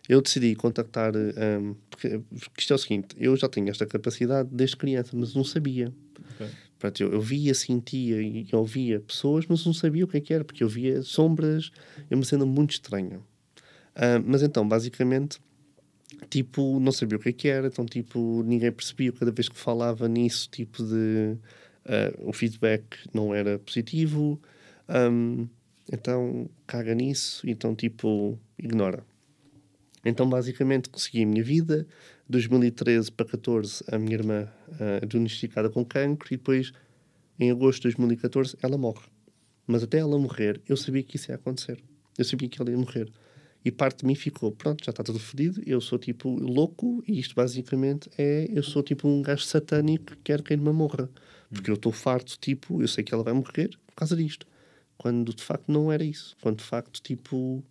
Speaker 2: eu decidi contactar. ahm, porque, porque isto é o seguinte: eu já tenho esta capacidade desde criança, mas não sabia. Pronto, eu, eu via, sentia e ouvia pessoas, mas não sabia o que é que era, porque eu via sombras, eu me sendo muito estranho. Ah, mas então, basicamente, tipo, não sabia o que é que era, então, tipo, ninguém percebia cada vez que falava nisso, tipo de. ah, o feedback não era positivo, ahm, então caga nisso, então, tipo, ignora. Então, basicamente, consegui a minha vida. 2013 para 14, a minha irmã uh, diagnosticada com cancro. E depois, em agosto de 2014, ela morre. Mas até ela morrer, eu sabia que isso ia acontecer. Eu sabia que ela ia morrer. E parte de mim ficou, pronto, já está tudo fodido. Eu sou tipo louco. E isto basicamente é, eu sou tipo um gajo satânico que quer que a irmã morra. Porque eu estou farto, tipo, eu sei que ela vai morrer por causa disto. Quando de facto não era isso. Quando de facto, tipo,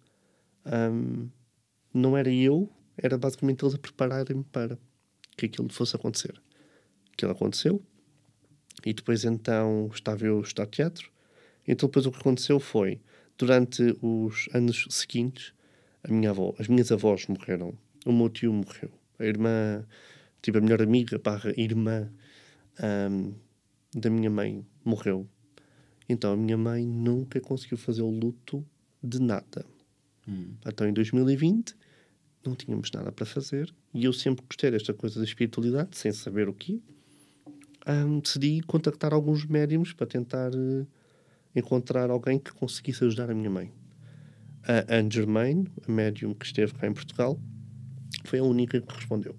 Speaker 2: hum, não era eu, era basicamente eles a prepararem-me para que aquilo fosse acontecer. Aquilo aconteceu, e depois então estava eu a estudar teatro. Então depois o que aconteceu foi, durante os anos seguintes, a minha avó, as minhas avós morreram, o meu tio morreu, a irmã, tipo a melhor amiga barra irmã hum, da minha mãe morreu. Então a minha mãe nunca conseguiu fazer o luto de nada. Então em 2020 não tínhamos nada para fazer e eu sempre gostei desta coisa da espiritualidade, sem saber o que. decidi contactar alguns médiums para tentar eh, encontrar alguém que conseguisse ajudar a minha mãe. A Anne Germain, a médium que esteve cá em Portugal, foi a única que respondeu.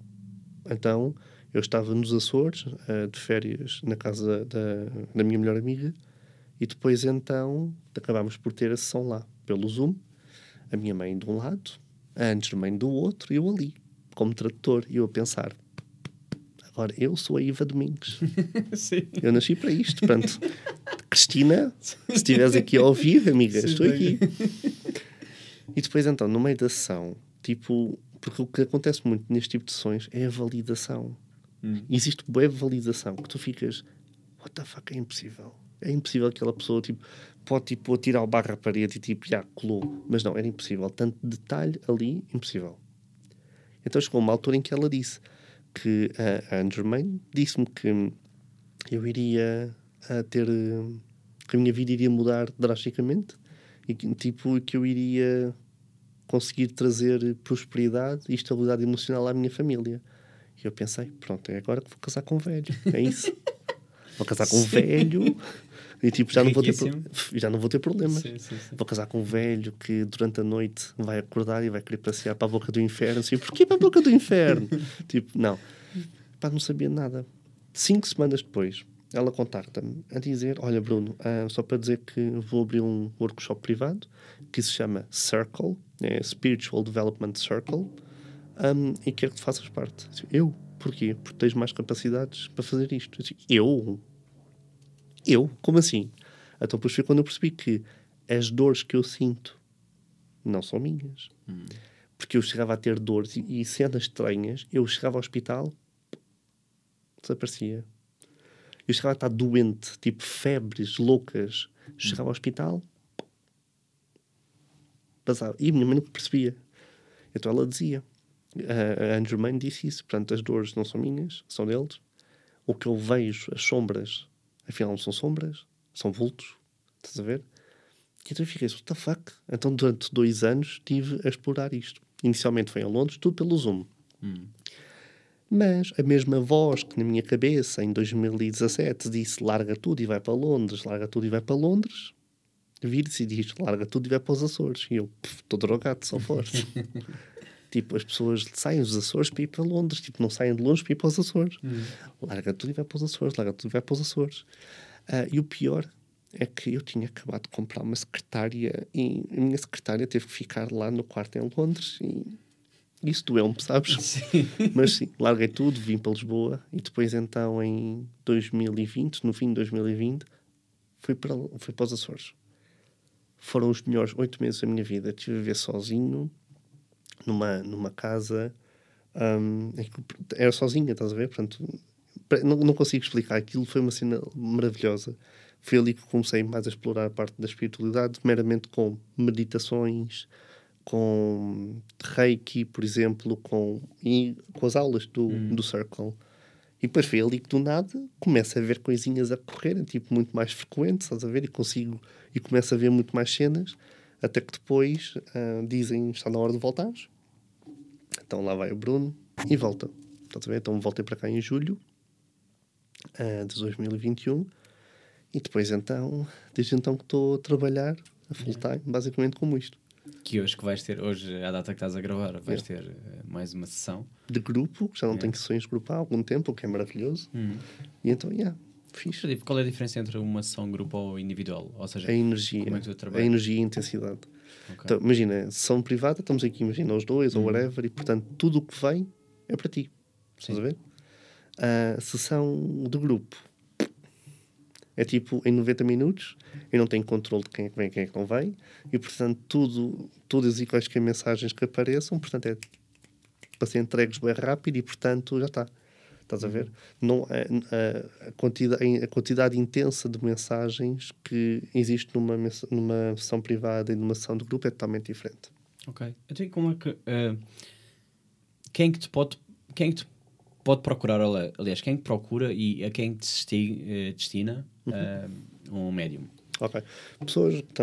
Speaker 2: Então eu estava nos Açores, eh, de férias, na casa da, da minha melhor amiga, e depois então acabámos por ter a sessão lá, pelo Zoom, a minha mãe de um lado, a Anne Germain do outro, eu ali, como tradutor, eu a pensar, agora eu sou a Iva Domingos. [laughs]
Speaker 1: Sim.
Speaker 2: Eu nasci para isto, portanto. Cristina, se estiveres aqui a ouvir, amiga,
Speaker 1: Sim,
Speaker 2: estou
Speaker 1: bem.
Speaker 2: aqui. E depois, então, no meio da sessão, tipo, porque o que acontece muito neste tipo de sessões é a validação.
Speaker 1: Hum.
Speaker 2: Existe boa validação que tu ficas, what the fuck, é impossível. É impossível que aquela pessoa, tipo, pode, tipo, atirar o barro à parede e, tipo, já colou. Mas não, era impossível. Tanto detalhe ali, impossível. Então chegou uma altura em que ela disse que a a Anne Germain disse-me que eu iria a ter que a minha vida iria mudar drasticamente e que, tipo que eu iria conseguir trazer prosperidade e estabilidade emocional à minha família. E eu pensei, pronto, é agora que vou casar com um velho. É isso. [laughs] vou casar com um velho e tipo já não vou ter [laughs] já não vou ter problemas.
Speaker 1: Sim, sim, sim.
Speaker 2: Vou casar com um velho que durante a noite vai acordar e vai querer passear para a boca do inferno. Assim, porquê para a boca do inferno? [laughs] tipo, não. Pá, não sabia nada. Cinco semanas depois, ela contacta-me a dizer: Olha, Bruno, ah, só para dizer que vou abrir um workshop privado que se chama Circle, é Spiritual Development Circle, um, e quero que tu faças parte. Eu? Porquê? Porque tens mais capacidades para fazer isto. Eu? Eu? Como assim? Então, depois foi quando eu percebi que as dores que eu sinto não são minhas. Porque eu chegava a ter dores e, e cenas estranhas, eu chegava ao hospital, desaparecia. Eu chegava a estar doente, tipo febres loucas. Chegava ao hospital, passava. E a minha mãe não percebia. Então ela dizia. A, a Anne Germain disse isso. Portanto, as dores não são minhas, são deles. O que eu vejo, as sombras, afinal não são sombras, são vultos. Estás a ver? E então eu fiquei, what the fuck? Então durante dois anos estive a explorar isto. Inicialmente foi em Londres, tudo pelo Zoom. Mas a mesma voz que na minha cabeça em 2017 disse larga tudo e vai para Londres, larga tudo e vai para Londres, vira-se e diz larga tudo e vai para os Açores. E eu, estou drogado, só forte. [laughs] tipo, as pessoas saem dos Açores para ir para Londres, tipo, não saem de longe para ir para os Açores. Larga tudo e vai para os Açores, larga tudo e vai para os Açores. Ah, e o pior é que eu tinha acabado de comprar uma secretária e a minha secretária teve que ficar lá no quarto em Londres e isso doeu-me, sabes? [laughs]
Speaker 1: Sim.
Speaker 2: Mas sim, larguei tudo, vim para Lisboa e depois então em 2020, no fim de 2020, fui para, fui para os Açores. Foram os melhores oito meses da minha vida. Estive a viver sozinho, numa, numa casa. hum, em que era sozinha, estás a ver? Portanto, não, não consigo explicar. Aquilo foi uma cena maravilhosa. Foi ali que comecei mais a explorar a parte da espiritualidade, meramente com meditações, com reiki, por exemplo, com, e com as aulas do, do Circle. E depois foi ali que do nada começa a ver coisinhas a correrem, tipo, muito mais frequentes, estás a ver? E consigo, e começo a ver muito mais cenas, até que depois ah, dizem está na hora de voltar. Então lá vai o Bruno e volta. Estás a ver? Então voltei para cá em julho ah, de 2021 e depois então, desde então que estou a trabalhar a full time, basicamente como isto.
Speaker 1: Que hoje que vais ter, hoje, à data que estás a gravar, vais ter eh, mais uma sessão.
Speaker 2: De grupo, que já não tenho sessões de grupo há algum tempo, o que é maravilhoso. E então, yeah, fixe.
Speaker 1: Tipo, Qual é a diferença entre uma sessão grupo ou individual? Ou seja,
Speaker 2: A energia,
Speaker 1: como é que tu
Speaker 2: a
Speaker 1: trabalhas?
Speaker 2: energia e a intensidade.
Speaker 1: Ok.
Speaker 2: Então, imagina, sessão privada, estamos aqui, imagina, os dois ou whatever, e portanto tudo o que vem é para ti. Estás a ver? A sessão de grupo é tipo em 90 minutos, eu não tenho controle de quem é que vem e quem é que não vem, e portanto tudo, todas e quaisquer mensagens que apareçam, portanto é para ser entregues bem rápido e portanto já está. Estás a ver? Não, a, a, a quantidade, a quantidade intensa de mensagens que existe numa, numa sessão privada e numa sessão de grupo é totalmente diferente.
Speaker 1: Ok. Então, como é que. eh, quem é que te pode. Quem é que te pode procurar? ali- Aliás, quem é procura e a quem te desti- eh, destina eh, um médium?
Speaker 2: Ok. Pessoas que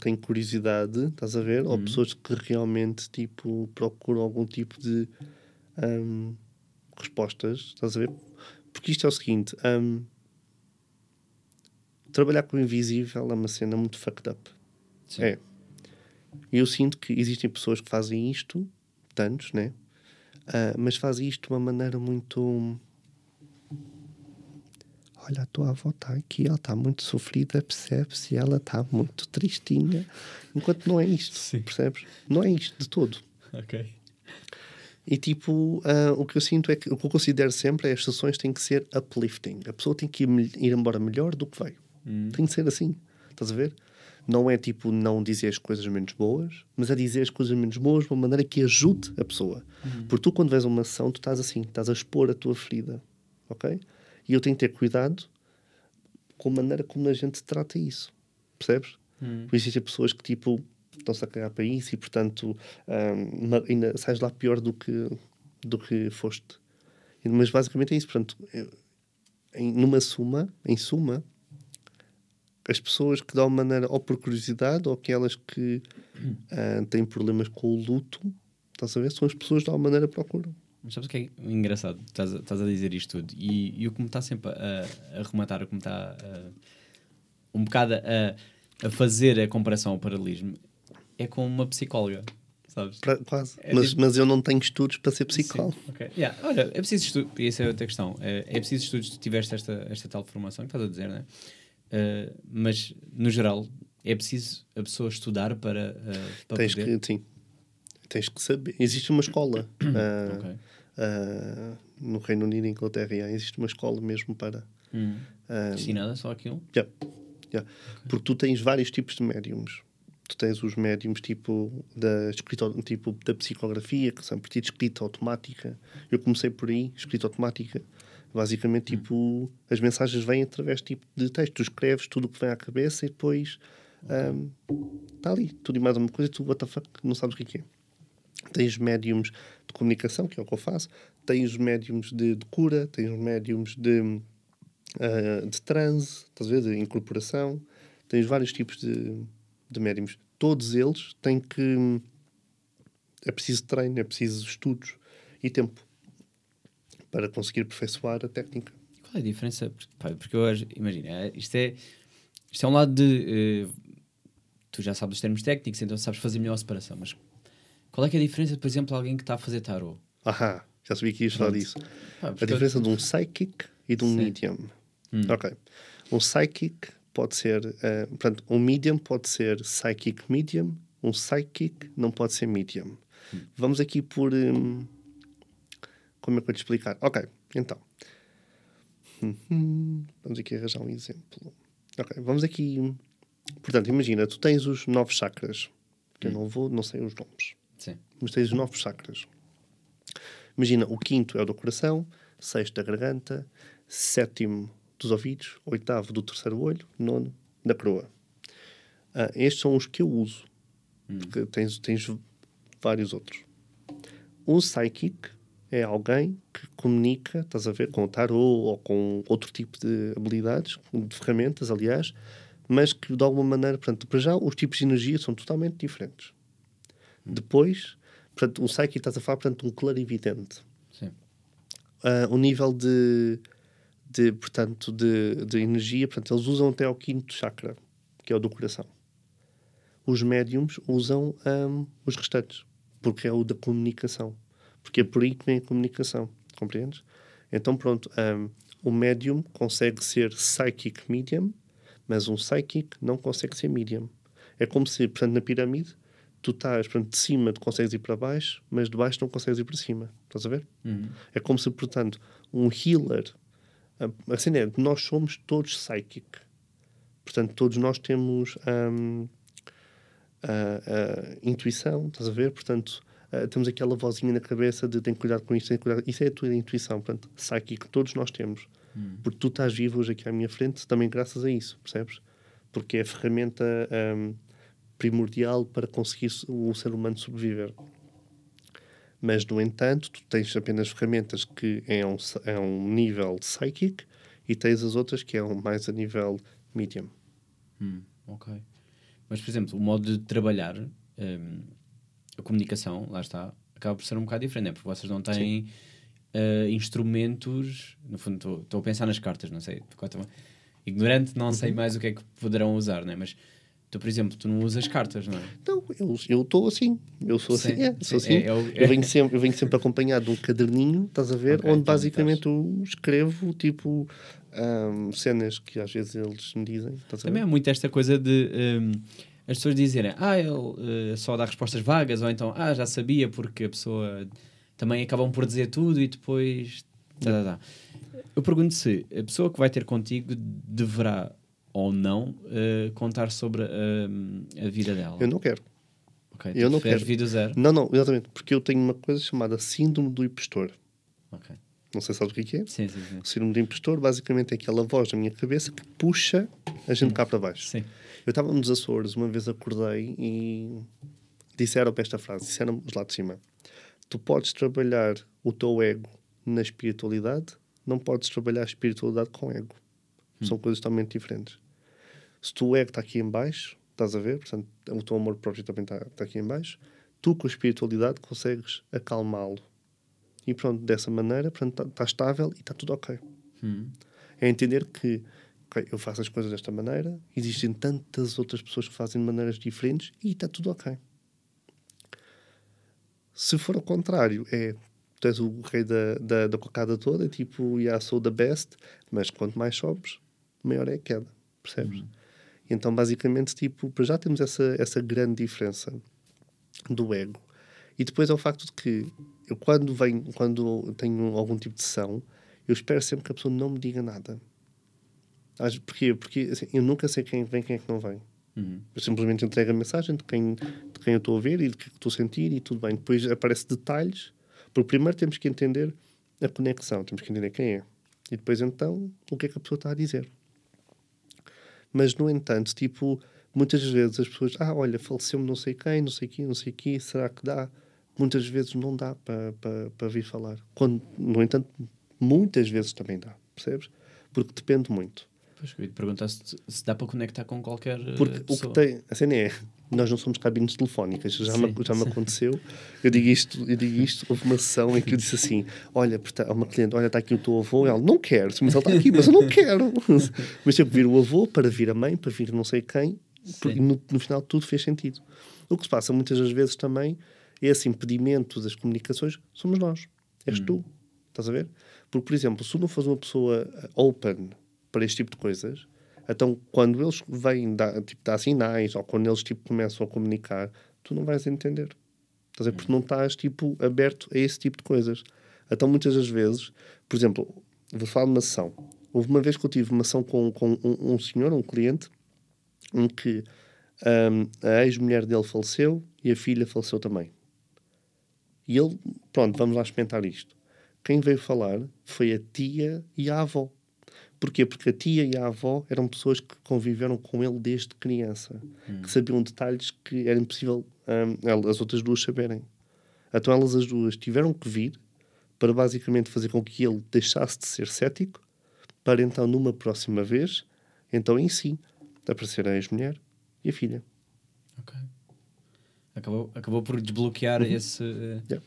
Speaker 2: têm curiosidade, estás a ver? Ou pessoas que realmente tipo, procuram algum tipo de hum, respostas, estás a ver? Porque isto é o seguinte: hum, trabalhar com o invisível é uma cena muito fucked up.
Speaker 1: Sim.
Speaker 2: É. E eu sinto que existem pessoas que fazem isto, tantos, né? Ah, mas fazem isto de uma maneira muito. Olha, a tua avó está aqui, ela está muito sofrida, percebes? E ela está muito tristinha. Enquanto não é isto,
Speaker 1: Sim.
Speaker 2: percebes? Não é isto de todo.
Speaker 1: Ok.
Speaker 2: E tipo, ah, o que eu sinto é que o que eu considero sempre é as sessões têm que ser uplifting. A pessoa tem que ir, ir embora melhor do que veio. Tem que ser assim. Estás a ver? Não é tipo não dizer as coisas menos boas, mas é dizer as coisas menos boas de uma maneira que ajude a pessoa. Porque tu, quando a uma sessão, tu estás assim, estás a expor a tua ferida. Ok? E eu tenho que ter cuidado com a maneira como a gente trata isso. Percebes? Isso existem pessoas que tipo estão-se a cagar para isso e portanto ma- ainda sais lá pior do que, do que foste. Mas basicamente é isso. Portanto, eu- em, numa suma, em suma, as pessoas que dão maneira ou por curiosidade ou aquelas que ah, têm problemas com o luto, estás a ver? São as pessoas que de alguma maneira procuram.
Speaker 1: Mas sabes o que é engraçado? Estás a, estás a dizer isto tudo e, e o que me está sempre a, a rematar, o que me está a- um bocado a, a fazer a comparação ao paralelismo é com uma psicóloga, sabes?
Speaker 2: Pra- quase.
Speaker 1: É
Speaker 2: mas,
Speaker 1: tipo-
Speaker 2: mas eu não tenho estudos para ser psicólogo.
Speaker 1: Sim. Yeah, Olha, é preciso estudo, e essa é outra questão. É, é preciso estudos se tiveste esta, esta tal formação que estás a dizer, não é? Eh, mas, no geral, é preciso a pessoa estudar para, eh, para
Speaker 2: Tens
Speaker 1: poder.
Speaker 2: que, sim. Tens que saber. Existe uma escola. ah, [coughs]
Speaker 1: Ok.
Speaker 2: ah, no Reino Unido e Inglaterra, yeah, existe uma escola mesmo para.
Speaker 1: Hum.
Speaker 2: ah,
Speaker 1: Destinada só aquilo?
Speaker 2: Yeah. Yeah. Porque tu tens vários tipos de médiums. Tu tens os médiums tipo da, escrita, tipo da psicografia, que são a partir de escrita automática. Eu comecei por aí, escrita automática. Basicamente, tipo, as mensagens vêm através tipo, de texto. Tu escreves tudo o que vem à cabeça e depois está ali. Tudo e mais uma coisa tu, what the fuck, não sabes o que é é. Tens médiums de comunicação, que é o que eu faço. Tens médiums de, de cura, tens médiums de, ah, de transe, estás a ver? De incorporação. Tens vários tipos de, de médiums. Todos eles têm que. É preciso treino, é preciso estudos e tempo para conseguir aperfeiçoar a técnica.
Speaker 1: Qual é a diferença? Porque, porque hoje, imagina, é, isto é, isto é um lado de. Uh, tu já sabes os termos técnicos, então sabes fazer melhor a separação, mas qual é que é a diferença, por exemplo, alguém que está a fazer tarot?
Speaker 2: Ahá, já sabia que ias falar disso. Ah, a diferença eu... de um psychic e de um Sim. medium. Hum. Ok. Um psychic pode ser. Uh, portanto, um medium pode ser psychic medium, um psychic não pode ser medium. Hum. Vamos aqui por. Um, como é que eu vou te explicar? Ok, então. [laughs] Vamos aqui arranjar um exemplo. Ok, vamos aqui. Portanto, imagina, tu tens os nove chakras. Que hum. eu não vou, não sei os nomes.
Speaker 1: Sim.
Speaker 2: Mas tens os nove chakras. Imagina, o quinto é o do coração, sexto da garganta, sétimo dos ouvidos, oitavo do terceiro olho, nono da coroa. Ah, estes são os que eu uso. Hum. Tens, tens vários outros. Um psychic é alguém que comunica, estás a ver, com o tarot ou com outro tipo de habilidades, de ferramentas, aliás, mas que de alguma maneira, portanto, para já os tipos de energia são totalmente diferentes. Hum. Depois, portanto, um psychic estás a falar, portanto, um clarividente.
Speaker 1: Sim.
Speaker 2: Uh, o nível de, de portanto, de, de energia, portanto, eles usam até o quinto chakra, que é o do coração. Os médiums usam um, os restantes, porque é o da comunicação. Porque é por aí que vem a comunicação, compreendes? Então, pronto, um, o médium consegue ser psychic medium, mas um psychic não consegue ser medium. É como se, portanto, na pirâmide, tu estás, portanto, de cima tu consegues ir para baixo, mas de baixo não consegues ir para cima. Estás a ver?
Speaker 1: Uhum.
Speaker 2: É como se, portanto, um healer. Assim é, nós somos todos psychic. Portanto, todos nós temos um, a, a, intuição, estás a ver? Portanto, uh, temos aquela vozinha na cabeça de tem cuidado com isto, tem cuidado. Isso é a tua intuição, portanto, psychic, todos nós temos.
Speaker 1: Hum.
Speaker 2: Porque tu estás vivo hoje aqui à minha frente também graças a isso, percebes? Porque é a ferramenta um, primordial para conseguir o ser humano sobreviver. Mas, no entanto, tu tens apenas ferramentas que é um, é um nível psychic e tens as outras que é um mais a nível medium.
Speaker 1: Hum, ok. Mas, por exemplo, o modo de trabalhar um, a comunicação, lá está, acaba por ser um bocado diferente, né? porque vocês não têm uh, instrumentos. No fundo, estou a pensar nas cartas, não sei. Ignorante, não uhum. sei mais o que é que poderão usar, né? mas tu, por exemplo, tu não usas cartas, não é?
Speaker 2: Não, eu estou assim. Eu sou assim. É, sou assim. É, eu, eu, venho sempre, eu venho sempre acompanhado de um caderninho, estás a ver? Okay, onde então, basicamente eu escrevo tipo um, cenas que às vezes eles me dizem.
Speaker 1: Também há muito esta coisa de. Um, as pessoas dizerem, ah, ele uh, só dá respostas vagas, ou então, ah, já sabia, porque a pessoa também acabam por dizer tudo e depois. Tá, tá, tá. Eu pergunto se a pessoa que vai ter contigo deverá ou não uh, contar sobre uh, a vida dela.
Speaker 2: Eu não quero.
Speaker 1: Okay, eu não quero. vida zero?
Speaker 2: Não, não, exatamente. Porque eu tenho uma coisa chamada Síndrome do Impostor. Não sei se sabes o que é.
Speaker 1: Sim, sim, sim.
Speaker 2: O síndrome do impostor basicamente é aquela voz na minha cabeça que puxa a gente cá para baixo.
Speaker 1: Sim.
Speaker 2: Eu estava nos Açores, uma vez acordei e disseram-me esta frase, disseram-me lá de cima. Tu podes trabalhar o teu ego na espiritualidade, não podes trabalhar a espiritualidade com ego. Hum. São coisas totalmente diferentes. Se tu ego está aqui em baixo, estás a ver, portanto, o teu amor próprio também está, está aqui em baixo, tu com a espiritualidade consegues acalmá-lo. E pronto, dessa maneira, portanto, está tá estável e está tudo ok.
Speaker 1: Hum.
Speaker 2: É entender que ok, eu faço as coisas desta maneira, existem tantas outras pessoas que fazem de maneiras diferentes e está tudo ok. Se for ao contrário, é tu és o rei da, da, da cocada toda, tipo, yeah, sou the best, mas quanto mais sobes, maior é a queda, percebes? Uhum. Então, basicamente, tipo, para já temos essa, essa grande diferença do ego. E depois é o facto de que eu, quando venho, quando tenho algum tipo de sessão, eu espero sempre que a pessoa não me diga nada. Porquê? Porque assim, eu nunca sei quem vem quem é que não vem.
Speaker 1: Uhum.
Speaker 2: Eu simplesmente entrego a mensagem de quem, de quem eu estou a ver e de que estou a sentir e tudo bem. Depois aparece detalhes, porque primeiro temos que entender a conexão, temos que entender quem é. E depois então o que é que a pessoa está a dizer. Mas no entanto, tipo, muitas vezes as pessoas, ah, olha, faleceu-me não sei quem, não sei quem, não sei quem, será que dá? Muitas vezes não dá para pa, pa vir falar. Quando, no entanto, muitas vezes também dá, percebes? Porque depende muito.
Speaker 1: Pois, eu ia te perguntar se, se dá para conectar com qualquer
Speaker 2: Porque o
Speaker 1: pessoa.
Speaker 2: que tem. A cena é. Nós não somos cabines telefónicas, já, me,
Speaker 1: Sim,
Speaker 2: já me aconteceu. Eu digo isto, eu digo isto. Houve uma sessão em que eu disse assim: Olha, a uma cliente, olha, está aqui o teu avô. Ela, não quero, mas ele está aqui, mas eu não quero. [laughs] mas tive que vir o avô para vir a mãe, para vir não sei quem, e no, no final tudo fez sentido. O que se passa muitas das vezes também, esse impedimento das comunicações, somos nós. És tu. Estás a ver? Porque, por exemplo, se tu não fores uma pessoa uh, open para este tipo de coisas, então quando eles vêm dar, tipo, dar sinais ou quando eles tipo, começam a comunicar, tu não vais entender. Estás a? Porque não estás tipo, aberto a esse tipo de coisas. Então, muitas das vezes, por exemplo, vou falar de uma sessão. Houve uma vez que eu tive uma sessão com, com um, um senhor, um cliente, em que hum, a ex-mulher dele faleceu e a filha faleceu também. E ele, pronto, vamos lá experimentar isto. Quem veio falar foi a tia e a avó. Porquê? Porque a tia e a avó eram pessoas que conviveram com ele desde criança, que sabiam detalhes que era impossível hum, el- as outras duas saberem. Então elas as duas tiveram que vir para basicamente fazer com que ele deixasse de ser cético, para então, numa próxima vez, então em si, aparecer a ex-mulher e a filha.
Speaker 1: Ok. Acabou, acabou por desbloquear esse. eh,
Speaker 2: Uhum. Yeah.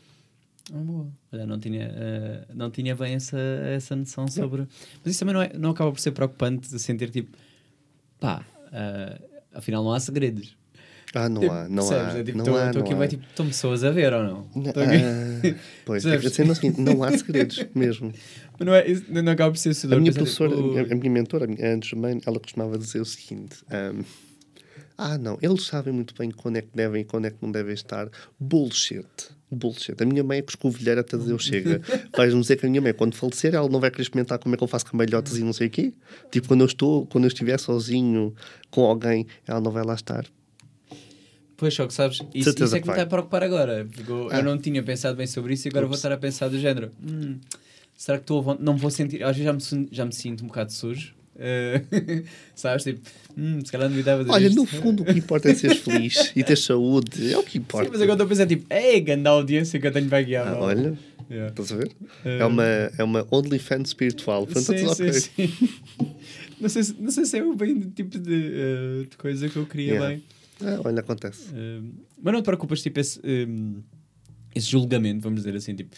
Speaker 1: Ah, boa. Olha, não tinha, eh, não tinha bem essa, essa noção sobre. Mas isso também não, é, não acaba por ser preocupante de sentir tipo, pá, eh, afinal não há segredos.
Speaker 2: Ah, não
Speaker 1: Tipo,
Speaker 2: há.
Speaker 1: percebes? É tipo,
Speaker 2: não
Speaker 1: tô-
Speaker 2: há,
Speaker 1: tô aqui,
Speaker 2: não
Speaker 1: vai
Speaker 2: há.
Speaker 1: tipo, estão pessoas a ver ou não?
Speaker 2: Não, ah, pois, a cena é o seguinte, não há segredos [laughs] mesmo.
Speaker 1: Mas não, é, isso não acaba por ser
Speaker 2: A
Speaker 1: assustador.
Speaker 2: minha
Speaker 1: pensar,
Speaker 2: professora,
Speaker 1: tipo,
Speaker 2: a, a minha mentora, a minha Ana Germain, ela costumava dizer o seguinte: ahm, Ah, não, eles sabem muito bem quando é que devem e quando é que não devem estar. Bullshit. Bullshit. A minha mãe é coscovilheira até dizer eu chega. Vais-me dizer que a minha mãe, quando falecer, ela não vai querer experimentar como é que eu faço cambalhotas e não sei o quê. Tipo, quando eu estou, quando eu estiver sozinho com alguém, ela não vai lá estar.
Speaker 1: Pois, só que sabes, isso, isso é que
Speaker 2: que
Speaker 1: me está a preocupar agora. eu,
Speaker 2: Ah.
Speaker 1: eu não tinha pensado bem sobre isso e agora vou
Speaker 2: Ups.
Speaker 1: estar a pensar do género. "Hum, será que estou a não vou sentir. Às vezes já me, já me sinto um bocado sujo. Eh, [laughs] sabes? Tipo, hum, se calhar não devia fazer
Speaker 2: Olha,
Speaker 1: isto.
Speaker 2: no fundo, o que importa é seres feliz [laughs] e ter saúde. É o que importa.
Speaker 1: Sim, mas agora estou a pensar, tipo, ei, grande audiência que eu tenho para guiar.
Speaker 2: Ah,
Speaker 1: mal."
Speaker 2: olha,
Speaker 1: Yeah.
Speaker 2: estás a ver?
Speaker 1: Eh,
Speaker 2: É uma, é uma OnlyFans espiritual. Portanto,
Speaker 1: sim,
Speaker 2: tudo ok.
Speaker 1: sim, sim. [laughs] não, sei se, não sei se é o bem do tipo de, eh, de coisa que eu queria
Speaker 2: Yeah.
Speaker 1: bem.
Speaker 2: Ah, olha, acontece.
Speaker 1: Mas não te preocupas, tipo, esse, um, esse julgamento, vamos dizer assim, tipo,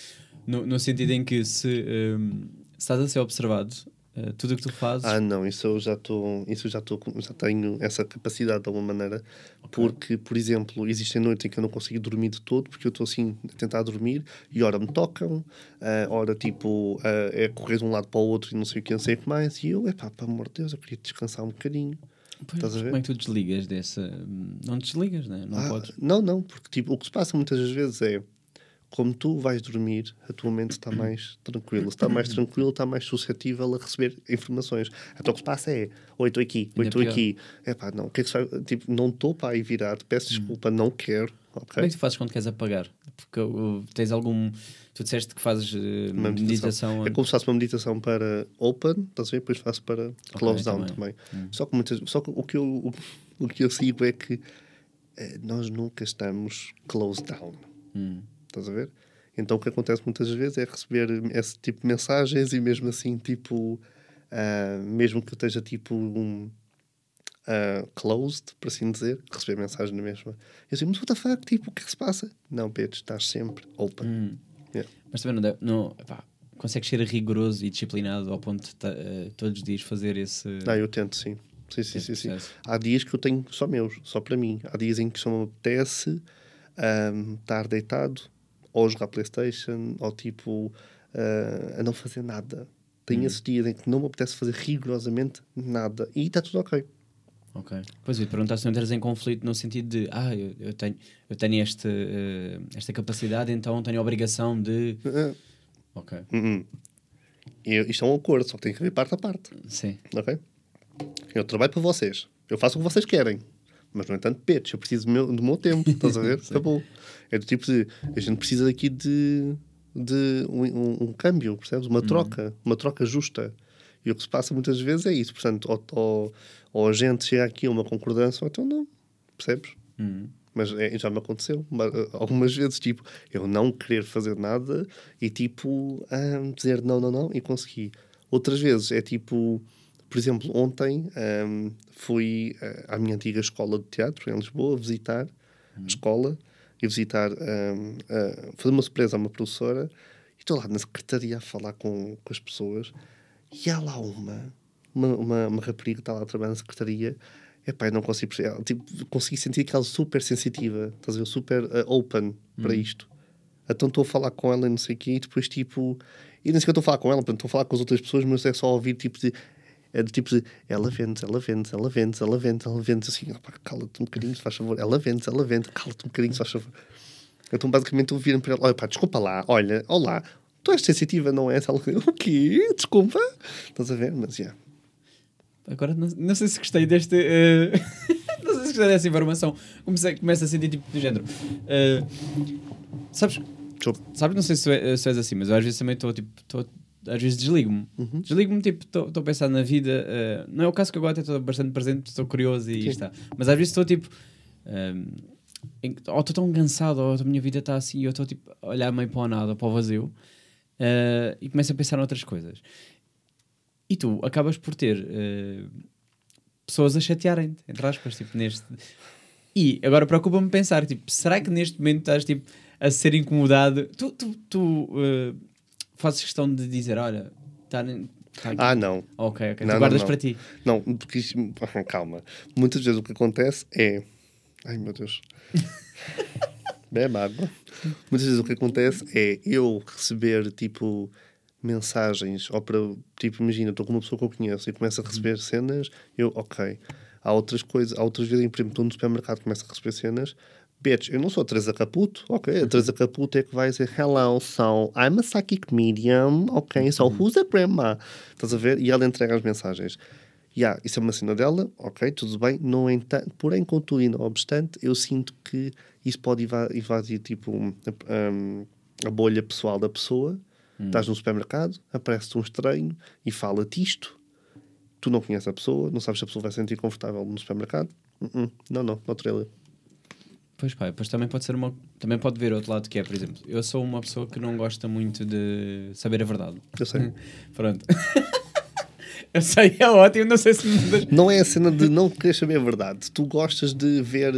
Speaker 1: no, no sentido em que se, um, se estás a ser observado, uh, tudo o que tu fazes.
Speaker 2: Ah, não, isso eu já estou, isso eu já estou, já tenho essa capacidade de alguma maneira, porque, por exemplo, existem noites em que eu não consigo dormir de todo, porque eu estou assim a tentar dormir e ora me tocam, ah, ora tipo ah, é correr de um lado para o outro e não sei o que, não sei o que mais, e eu, epá, pelo amor de Deus, eu queria descansar um bocadinho.
Speaker 1: Pois? Como é que tu desligas dessa. hum, Não desligas, né? não
Speaker 2: Ah,
Speaker 1: podes.
Speaker 2: Não, não, porque tipo, o que se passa muitas vezes é como tu vais dormir, a tua mente está mais tranquila. Se está mais tranquila, está mais suscetível a receber informações. Então o que se passa é: Oi, estou aqui, oi, estou aqui. É pá, não, o que é que? Tipo, não estou para aí virado, peço desculpa, não quero.
Speaker 1: Como
Speaker 2: Ok?
Speaker 1: é que tu fazes quando queres apagar? Porque uh, tens algum. Tu disseste que fazes uh,
Speaker 2: Uma
Speaker 1: meditação.
Speaker 2: É como se faço uma meditação para open, estás a ver? Depois faço para close down
Speaker 1: também.
Speaker 2: também. Só, que muitas, só que o que, eu, o, o que eu sigo é que eh, nós nunca estamos close down.
Speaker 1: Hum.
Speaker 2: Estás a ver? Então o que acontece muitas vezes é receber esse tipo de mensagens e mesmo assim, tipo, ah, mesmo que eu esteja tipo um, ah, closed, por assim dizer, receber mensagem na mesma. Eu assim, mas what the fuck, tipo, o que é que se passa? Não, Pedro, estás sempre open.
Speaker 1: Hum.
Speaker 2: Yeah.
Speaker 1: Mas também não, deve, não epá, consegues ser rigoroso e disciplinado ao ponto de uh, todos os dias fazer esse.
Speaker 2: Ah, eu tento, sim. Sim, sim, sim, sim. Há dias que eu tenho só meus, só para mim. Há dias em que só me apetece ahm, estar deitado, ou jogar Playstation, ou tipo ah, a não fazer nada. Tenho esses dias em que não me apetece fazer rigorosamente nada. E está tudo ok.
Speaker 1: Ok. Pois eu perguntar se não entras em conflito no sentido de ah, eu, eu tenho, eu tenho este, eh, esta capacidade, então tenho a obrigação de.
Speaker 2: Ah,
Speaker 1: Ok.
Speaker 2: hum, hum. Eu- isto é um acordo, só que tem que haver parte a parte.
Speaker 1: Sim.
Speaker 2: Ok? Eu trabalho para vocês. Eu faço o que vocês querem. Mas, no entanto, peitos, eu preciso do meu, do meu tempo. Estás a [laughs] ver? Acabou. É do tipo de. A gente precisa aqui de, de um, um- um câmbio, percebes? Uma troca. Uma troca justa. E o que se passa muitas vezes é isso. Portanto, ou, ou, ou a gente chega aqui a uma concordância, ou então não. Percebes?
Speaker 1: Hum.
Speaker 2: Mas é, já me aconteceu ma- algumas vezes, tipo, eu não querer fazer nada e, tipo, ah, dizer não, não, não e conseguir. Outras vezes é tipo, Por exemplo, ontem um, fui uh, à minha antiga escola de teatro em Lisboa visitar a escola e visitar, um, uh, fazer uma surpresa a uma professora. E estou lá na secretaria a falar com, com as pessoas e há lá uma, uma, uma, uma rapariga que está lá a trabalhar na secretaria. Epá, eu não consigo perceber. Tipo, consegui sentir que ela é super sensitiva, estás a ver? Super uh, open para isto. Então estou a falar com ela e não sei o quê, e depois tipo. E nem sei que eu estou a falar com ela, portanto, estou a falar com as outras pessoas, mas é só ouvir tipo de. É do tipo de ela vende, ela vende, ela vende, ela vende, ela vende, assim, cala-te um bocadinho, se faz favor, ela vende, ela vende, cala-te um bocadinho, se faz favor. Então basicamente ouviram para ela, olha pá, desculpa lá, olha, olá, tu és sensitiva, não és? [laughs] Ela, o quê? Desculpa? Estás a ver? Mas, já. Yeah.
Speaker 1: Agora não, não sei se gostei deste. Uh... [laughs] não sei se gostei dessa informação. Comecei, começo a sentir tipo do género. Uh... Sabes? Sabes, não sei se, é, se és assim, mas eu às vezes também estou tipo. Tô, às vezes desligo-me.
Speaker 2: Uhum.
Speaker 1: Desligo-me, tipo, estou a pensar na vida. Uh... não é o caso que agora até estou bastante presente, estou curioso e está. Mas às vezes estou tipo. ou estou tão cansado, ou a minha vida está assim, e eu estou tipo a olhar meio para o nada, para o vazio, e começo a pensar noutras coisas. E tu acabas por ter uh, pessoas a chatearem-te, entre aspas, tipo, neste. E agora preocupa-me pensar, tipo, será que neste momento estás tipo, a ser incomodado? Tu, tu, tu uh, fazes questão de dizer, olha, está. Tá
Speaker 2: ah, não.
Speaker 1: Ok, ok.
Speaker 2: Não,
Speaker 1: tu guardas
Speaker 2: não, não.
Speaker 1: para ti.
Speaker 2: Não, porque isto... [laughs] calma. Muitas vezes o que acontece é. Ai meu Deus. [laughs] Bebe água. Muitas vezes o que acontece é eu receber tipo mensagens, ou para, tipo, imagina, estou com uma pessoa que eu conheço e começo a receber cenas, eu, ok. Há outras coisas, há outras vezes, por exemplo, estou no supermercado e começo a receber cenas, bitch, eu não sou a Teresa Caputo, ok? A Teresa Caputo é que vai dizer, hello, so I'm a psychic medium, ok? So who's a grandma? Estás a ver? E ela entrega as mensagens. Yeah, isso é uma cena dela, ok, tudo bem, no entanto, porém, contudo e não obstante, eu sinto que isso pode invadir, tipo, um, a bolha pessoal da pessoa, Hum. Estás no supermercado, aparece-te um estranho e fala-te isto. Tu não conheces a pessoa, não sabes se a pessoa vai se sentir confortável no supermercado. Uh -uh. Não, não, não trailer.
Speaker 1: Pois pá, depois também pode ser uma. Também pode ver outro lado que é, por exemplo, eu sou uma pessoa que não gosta muito de saber a verdade.
Speaker 2: Eu sei. [laughs]
Speaker 1: Pronto. [laughs] eu sei, é ótimo, não sei se.
Speaker 2: Não é a cena de não querer saber a verdade. Tu gostas de ver.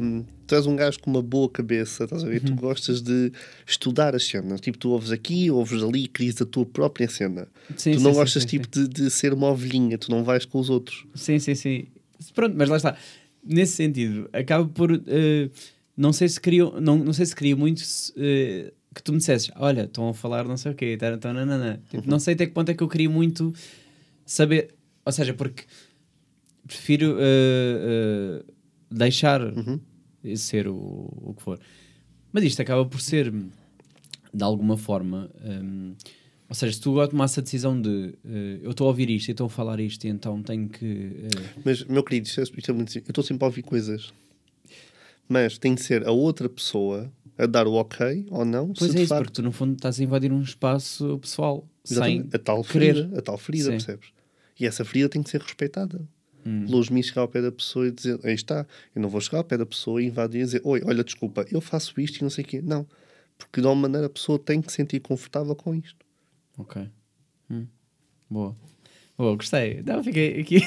Speaker 2: Um, tu és um gajo com uma boa cabeça, estás a ver? Uhum. Tu gostas de estudar as cenas. Tipo, tu ouves aqui, ouves ali crias a tua própria cena. Sim, tu não sim, gostas, sim, tipo, De, de ser uma ovelhinha, tu não vais com os outros.
Speaker 1: Sim, sim, sim. Pronto, mas lá está. Nesse sentido, acaba por. Uh, não sei se queria, não, não sei se queria muito uh, que tu me dissesses, olha, estão a falar não sei o quê, tá, tá, nanana. Tipo, uhum. não sei até que ponto é que eu queria muito saber. Ou seja, porque prefiro uh, deixar. Uhum ser o, o que for. Mas isto acaba por ser, de alguma forma, um, ou seja, se tu tomasse a decisão de uh, eu estou a ouvir isto e estou a falar isto, e então tenho que. Uh...
Speaker 2: Mas, meu querido, isto é, isto é muito, eu estou sempre a ouvir coisas, mas tem de ser a outra pessoa a dar o ok ou não.
Speaker 1: Pois é, isso, facto... porque tu no fundo estás a invadir um espaço pessoal Exatamente. sem
Speaker 2: a tal ferida, a tal ferida, percebes? E essa ferida tem que ser respeitada. Hum. Longe-me chegar ao pé da pessoa e dizer, aí está, eu não vou chegar ao pé da pessoa e invadir e dizer, oi, olha, desculpa, eu faço isto e não sei o quê. Não, porque de alguma maneira a pessoa tem que se sentir confortável com isto.
Speaker 1: Ok. Hum. Boa. Boa, gostei. Não, fiquei aqui.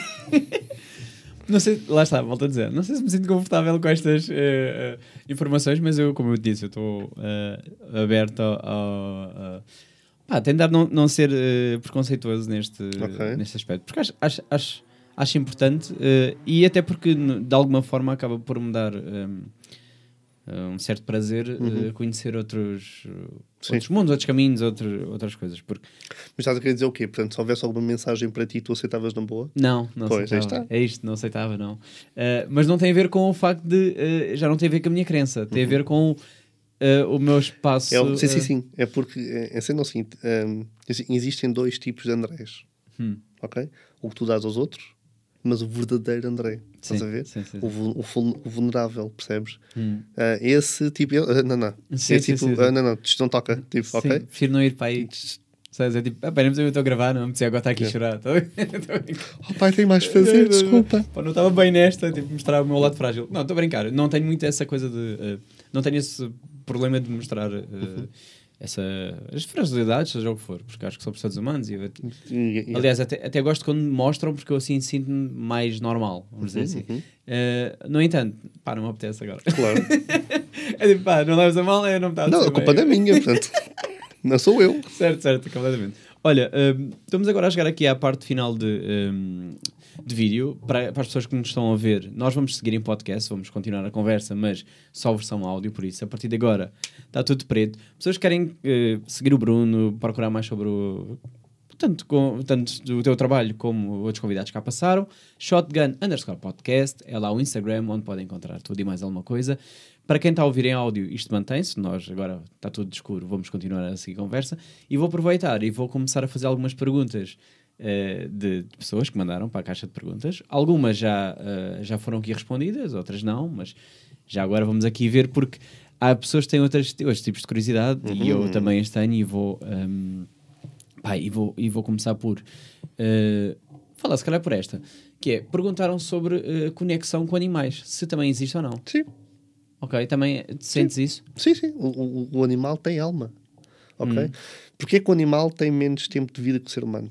Speaker 1: [laughs] não sei, lá está, volto a dizer. Não sei se me sinto confortável com estas uh, uh, informações, mas eu, como eu disse, eu estou uh, aberto a. Pá, tentar não, não ser preconceituoso neste, okay. neste aspecto. Porque acho, acho, acho acho importante e até porque de alguma forma acaba por me dar um, um certo prazer eh, uhum. uh, conhecer outros, outros mundos, outros caminhos, outro, outras coisas. Porque...
Speaker 2: Mas estás a querer dizer o quê? Portanto, se houvesse alguma mensagem para ti, tu aceitavas na boa?
Speaker 1: Não, não pois, aceitava. É isto, não aceitava, não. Uh, mas não tem a ver com o facto de. já não tem a ver com a minha crença, tem uhum. a ver com. o meu espaço.
Speaker 2: É, sim, sim, sim. É porque, é, sendo assim, um, existem dois tipos de Andrés. Hum. Ok? O que tu dás aos outros mas o verdadeiro André. Sim, estás a ver? Sim, sim, o, o, o, vulnerável, percebes? Hum. Uh, esse tipo. Uh, não, não. Sim, esse tipo. Uh, não, não, isto não toca. Tipo, sim, ok?
Speaker 1: Prefiro não ir para aí. Sabes? É tipo, ah, pera, eu estou a gravar, não me agora estar aqui a chorar. [laughs]
Speaker 2: oh pai, tem mais a fazer, desculpa.
Speaker 1: Pá, não estava bem nesta, tipo, mostrar o meu lado frágil. Não, estou a brincar. Não tenho muito essa coisa de. Não tenho esse problema de mostrar. Uh, essa, as fragilidades, seja o que for, porque acho que somos todos humanos. E aliás, até, até gosto quando me mostram, porque eu assim sinto-me mais normal, vamos dizer assim.
Speaker 2: uhum.
Speaker 1: Eh, no entanto, pá, não me apetece agora.
Speaker 2: Claro. [laughs]
Speaker 1: é tipo, pá, não leves a mal, eu não me está a
Speaker 2: Não, a culpa não é minha, portanto. [laughs] Não sou eu.
Speaker 1: Certo, certo, completamente. Olha, hum, estamos agora a chegar aqui à parte final de, hum, de vídeo. Para, para as pessoas que nos estão a ver, nós vamos seguir em podcast, vamos continuar a conversa, mas só versão áudio, por isso, a partir de agora está tudo preto. Pessoas que querem eh, seguir o Bruno, procurar mais sobre o. Tanto, com, tanto do teu trabalho como outros convidados que cá passaram, Shotgun underscore podcast, é lá o Instagram onde podem encontrar tudo e mais alguma coisa. Para quem está a ouvir em áudio, isto mantém-se. Nós agora está tudo escuro, vamos continuar a seguir conversa. E vou aproveitar e vou começar a fazer algumas perguntas eh, de, de pessoas que mandaram para a caixa de perguntas. Algumas já, eh, já foram aqui respondidas, outras não, mas já agora vamos aqui ver, porque há pessoas que têm outras, outros tipos de curiosidade e eu também as tenho e vou. ehm, pá, e vou, e vou começar por eh, falar, se calhar, por esta, que é perguntaram sobre eh, conexão com animais, se também existe ou não.
Speaker 2: Sim,
Speaker 1: Ok, também sentes isso?
Speaker 2: sim, sim. O, o- o animal tem alma. Ok?
Speaker 1: Hum.
Speaker 2: Porquê que o animal tem menos tempo de vida que o ser humano?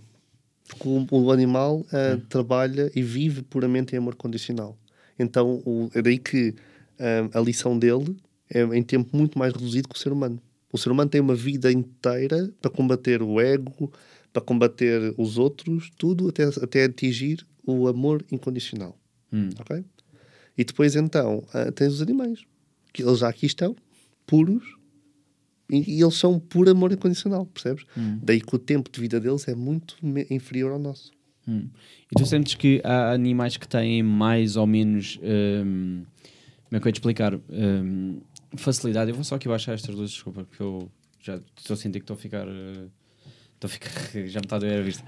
Speaker 2: Porque o, o animal ah,
Speaker 1: Hum.
Speaker 2: trabalha e vive puramente em amor condicional. Então, o, é daí que ah, a lição dele é em tempo muito mais reduzido que o ser humano. O ser humano tem uma vida inteira para combater o ego, para combater os outros, tudo até, até atingir o amor incondicional.
Speaker 1: Hum.
Speaker 2: Ok? E depois então ah, tens os animais, que eles já aqui estão, puros, e, e eles são por amor incondicional, percebes? Daí que o tempo de vida deles é muito inferior ao nosso.
Speaker 1: Hum. E tu sentes que há animais que têm mais ou menos. hum, como é que eu ia te explicar? Hum, facilidade. Eu vou só aqui baixar estas luzes, desculpa, porque eu já estou a sentir que estou a ficar. eh, Estou a ficar. [laughs] já me está a doer a vista.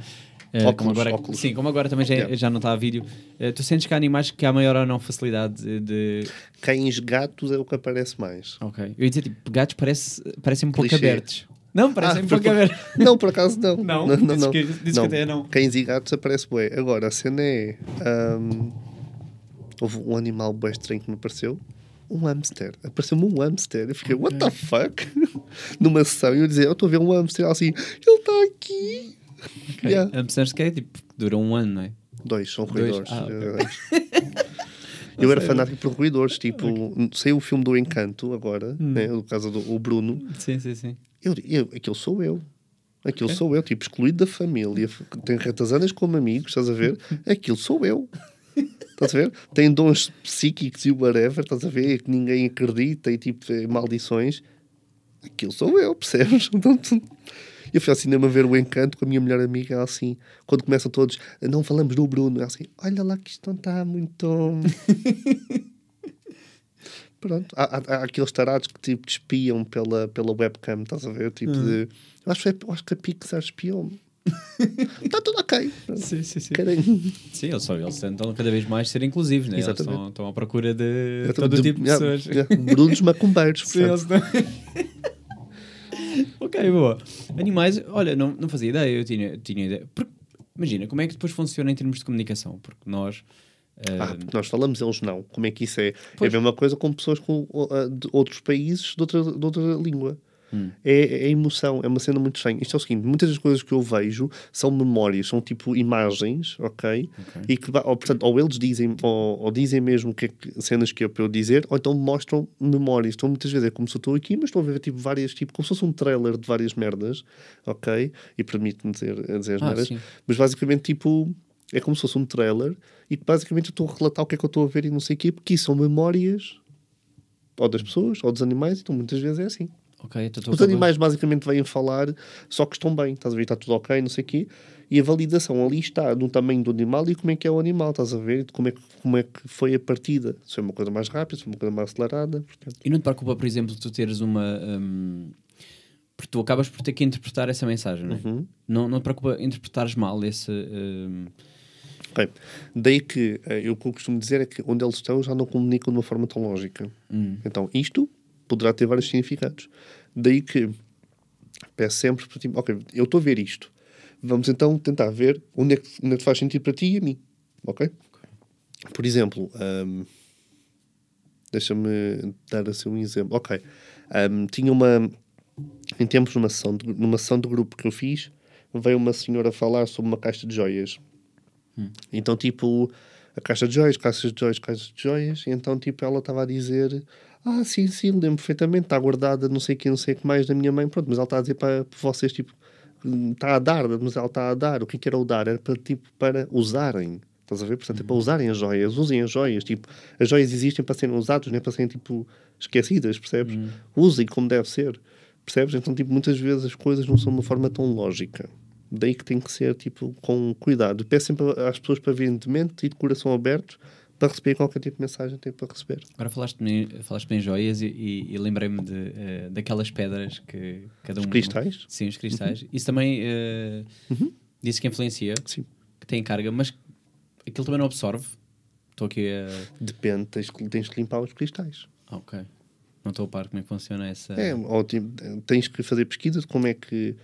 Speaker 1: Eh,
Speaker 2: Óculos,
Speaker 1: como agora,
Speaker 2: óculos.
Speaker 1: Sim, como agora também já,
Speaker 2: Yeah.
Speaker 1: já não está a vídeo. eh, tu sentes que há animais que há maior ou não facilidade de.
Speaker 2: Cães, gatos é o que aparece mais.
Speaker 1: Ok. Eu ia dizer, tipo, gatos parece, parecem um pouco abertos. Não, parecem
Speaker 2: Ah,
Speaker 1: um pouco
Speaker 2: por-
Speaker 1: abertos. [laughs]
Speaker 2: Não, por acaso não. [laughs]
Speaker 1: Não?
Speaker 2: não, não, não.
Speaker 1: que- dizes que até não.
Speaker 2: Cães e gatos aparece bué. Agora, a cena é. ahm, houve um animal bué estranho que me apareceu. Um hamster. Apareceu-me um hamster. Eu fiquei, what the fuck? [laughs] Numa sessão, e eu dizia, eu estou a ver um hamster Ela assim, ele está aqui.
Speaker 1: Ok.
Speaker 2: Yeah.
Speaker 1: Hamsters que é tipo, duram um ano, não é?
Speaker 2: Dois, são
Speaker 1: Dois?
Speaker 2: ruidores.
Speaker 1: Ah, ok.
Speaker 2: Eu [laughs] era fanático por ruidores, tipo, saiu o filme do Encanto agora,
Speaker 1: Hum.
Speaker 2: né, no caso do o Bruno,
Speaker 1: Sim, sim, sim.
Speaker 2: eu, eu, aquilo sou eu. Aquilo
Speaker 1: Ok.
Speaker 2: sou eu, tipo, excluído da família, tenho ratazanas como amigos, estás a ver? [laughs] Aquilo sou eu. Estás a ver? Tem dons psíquicos e whatever, estás a ver? Que ninguém acredita e tipo, eh, maldições. Aquilo sou eu, percebes? [laughs] Então, eu fui ao cinema ver o Encanto com a minha melhor amiga, ela assim, quando começam todos, não falamos do Bruno, ela assim, olha lá que isto não está muito. [laughs] Pronto, há, há, há aqueles tarados que tipo te espiam pela, pela webcam, estás a ver? Tipo de. Eu acho, que é- eu acho que a Pixar espiou-me. [laughs] Está tudo ok.
Speaker 1: Sim, sim, sim.
Speaker 2: Querem.
Speaker 1: Sim, eles, só, eles tentam cada vez mais ser inclusivos, né? Eles
Speaker 2: Exatamente.
Speaker 1: estão, estão à procura de
Speaker 2: Eu
Speaker 1: todo tipo de pessoas.
Speaker 2: Brunos macumbeiros. [laughs]
Speaker 1: Sim, eles estão... [laughs] ok, boa. Animais, olha, não, não fazia ideia, eu tinha, tinha ideia. Porque, imagina, como é que depois funciona em termos de comunicação? Porque nós... eh,
Speaker 2: Ah, porque nós falamos, eles não. Como é que isso é?
Speaker 1: Pois.
Speaker 2: É a mesma coisa com pessoas com, ah, de outros países de outra, de outra língua.
Speaker 1: Hum.
Speaker 2: É, é emoção, é uma cena muito estranha. Isto é o seguinte: muitas das coisas que eu vejo são memórias, são tipo imagens, ok? E que, ou, portanto, ou eles dizem, ou, ou dizem mesmo que, é que- cenas que é para eu dizer, ou então mostram memórias. Então, muitas vezes é como se eu estou aqui, mas estou a ver tipo várias, tipo, como se fosse um trailer de várias merdas, ok? E permite-me dizer, dizer as
Speaker 1: Ah,
Speaker 2: merdas.
Speaker 1: sim.
Speaker 2: Mas basicamente, tipo, é como se fosse um trailer e que basicamente eu estou a relatar o que é que eu estou a ver e não sei o quê, porque isso são memórias ou das pessoas ou dos animais, então muitas vezes é assim.
Speaker 1: Ok, então
Speaker 2: Os animais basicamente vêm falar só que estão bem, estás a ver? Está tudo ok, não sei o quê. E a validação ali está no tamanho do animal e como é que é o animal, estás a ver? Como é que, como é que foi a partida. Se foi uma coisa mais rápida, se foi uma coisa mais acelerada. Portanto,
Speaker 1: E não te preocupa, por exemplo, tu teres uma... hum, Porque tu acabas por ter que interpretar essa mensagem, não é?
Speaker 2: Uhum.
Speaker 1: Não, não te preocupa interpretares mal esse...
Speaker 2: ok. Daí que eh, eu, o que eu costumo dizer é que onde eles estão já não comunicam de uma forma tão lógica.
Speaker 1: hum,
Speaker 2: Então, isto poderá ter vários significados. Daí que peço sempre para ti, ok, eu estou a ver isto. Vamos então tentar ver onde é, que, onde é que faz sentido para ti e a mim. Ok? Por exemplo, hum, deixa-me dar assim um exemplo. Ok. Hum, tinha uma em tempos, numa sessão, de, numa sessão de grupo que eu fiz, veio uma senhora falar sobre uma caixa de joias. Então, tipo, a caixa de joias, caixas de joias, caixas de joias. E então, tipo, ela estava a dizer: Ah, sim, sim, lembro perfeitamente, está guardada, não sei o que, não sei o que mais da minha mãe. Pronto, mas ela está a dizer para, para vocês, tipo, hum, está a dar, mas ela está a dar. O que, que era o dar? Era para, tipo, para usarem. Estás a ver? Portanto, é para usarem as joias, usem as joias. Tipo, as joias existem para serem usadas, não é para serem, tipo, esquecidas, percebes? Usem como deve ser. Percebes? Então, tipo, muitas vezes as coisas não são de uma forma tão lógica. Daí que tem que ser, tipo, com cuidado. Peço sempre às pessoas para virem de mente e de coração aberto para receber qualquer tipo de mensagem têm para receber.
Speaker 1: Agora falaste-me falaste em joias e, e- e lembrei-me de, eh, daquelas pedras que cada um.
Speaker 2: Os cristais?
Speaker 1: Sim, os cristais. Isso também eh, disse que influencia,
Speaker 2: Sim.
Speaker 1: que tem carga, mas aquilo também não absorve. Estou aqui a.
Speaker 2: Depende, tens, tens que limpar os cristais.
Speaker 1: Ah, ok. Não estou a par como é que funciona essa.
Speaker 2: É, ou, tipo, tens que fazer pesquisa de como é que.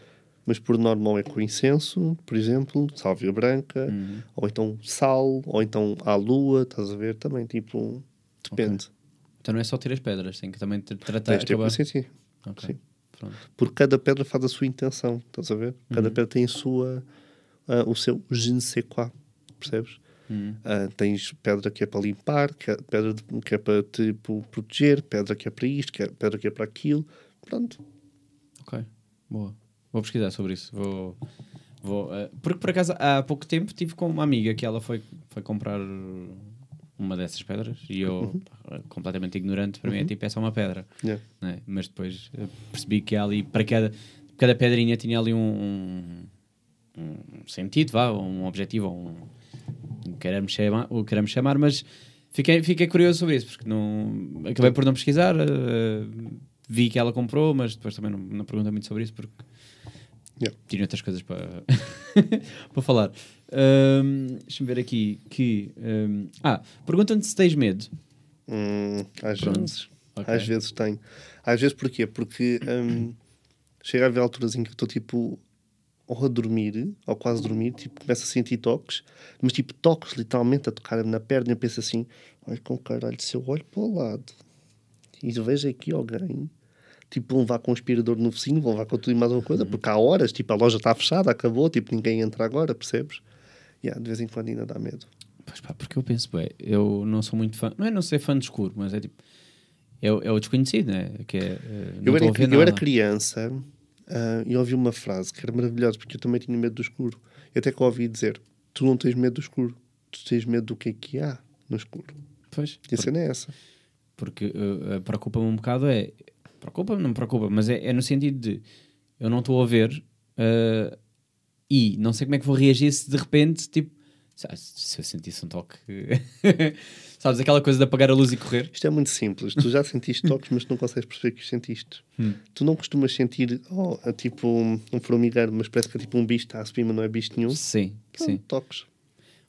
Speaker 2: Mas por normal é com incenso, por exemplo, sálvia branca,
Speaker 1: Uhum.
Speaker 2: ou então sal, ou então à lua, estás a ver? Também, tipo, depende.
Speaker 1: Então não é só ter as pedras, tem que também tra- tratar.
Speaker 2: Tens
Speaker 1: acabar-
Speaker 2: consciência.
Speaker 1: Ok,
Speaker 2: sim.
Speaker 1: Pronto.
Speaker 2: Porque cada pedra faz a sua intenção, estás a ver?
Speaker 1: Uhum.
Speaker 2: Cada pedra tem a sua, ah, o seu je ne sais quoi, percebes?
Speaker 1: Uhum.
Speaker 2: Ah, tens pedra que é para limpar, que é, pedra que é para tipo, proteger, pedra que é para isto, que é, pedra que é para aquilo. Pronto.
Speaker 1: Ok, boa. Vou pesquisar sobre isso. Vou, vou, eh, porque por acaso há pouco tempo tive com uma amiga que ela foi, foi comprar uma dessas pedras e eu, pá, completamente ignorante, para mim é tipo, é só uma pedra.
Speaker 2: Yeah.
Speaker 1: né? Mas depois eh, percebi que há ali, para cada, cada pedrinha tinha ali um, um, um sentido, vá, um objetivo, um, o queremos chamar, o queremos chamar, mas fiquei, fiquei curioso sobre isso, porque não, acabei por não pesquisar, eh, vi que ela comprou, mas depois também não, não perguntei muito sobre isso, porque
Speaker 2: Yeah.
Speaker 1: tinha outras coisas para, [laughs] para falar. Ahm, Deixa-me ver aqui que. ahm, ah, perguntam-te se tens medo.
Speaker 2: Hum, às
Speaker 1: Pronto.
Speaker 2: vezes.
Speaker 1: Ok.
Speaker 2: Às vezes tenho. Às vezes porquê? Porque hum, chega a haver alturas em que estou tipo ou a dormir, ou quase dormir, tipo, começo a sentir toques, mas tipo toques literalmente a tocar-me na perna e eu penso assim, olha com caralho, se eu olho para o lado e vejo aqui alguém, tipo, vão levar com um aspirador no focinho, vão levar com tudo e mais uma coisa, porque há horas, tipo, a loja está fechada, acabou, tipo, ninguém entra agora, percebes? Yeah, de vez em quando ainda dá medo.
Speaker 1: Pois pá, porque eu penso, bem, eu não sou muito fã, não é não ser fã de escuro, mas é tipo, é, o- é o desconhecido, né? Que é, eh,
Speaker 2: Eu era, eu era criança ah, e ouvi uma frase que era maravilhosa, porque eu também tinha medo do escuro. E até que ouvi dizer: Tu não tens medo do escuro, tu tens medo do que é que há no escuro.
Speaker 1: Pois,
Speaker 2: E a cena é essa.
Speaker 1: porque eh, preocupa-me um bocado é preocupa-me, não me preocupa, mas é, é no sentido de eu não estou a ver eh, e não sei como é que vou reagir se de repente tipo se eu sentisse um toque [laughs] sabes aquela coisa de apagar a luz e correr
Speaker 2: Isto é muito simples. Tu já sentiste [laughs] toques, mas não consegues perceber que os sentiste.
Speaker 1: Hum.
Speaker 2: Tu não costumas sentir oh, é tipo um, um formigueiro, mas parece que é tipo um bicho está a subir, mas não é bicho nenhum.
Speaker 1: sim,
Speaker 2: Pronto,
Speaker 1: sim,
Speaker 2: Toques.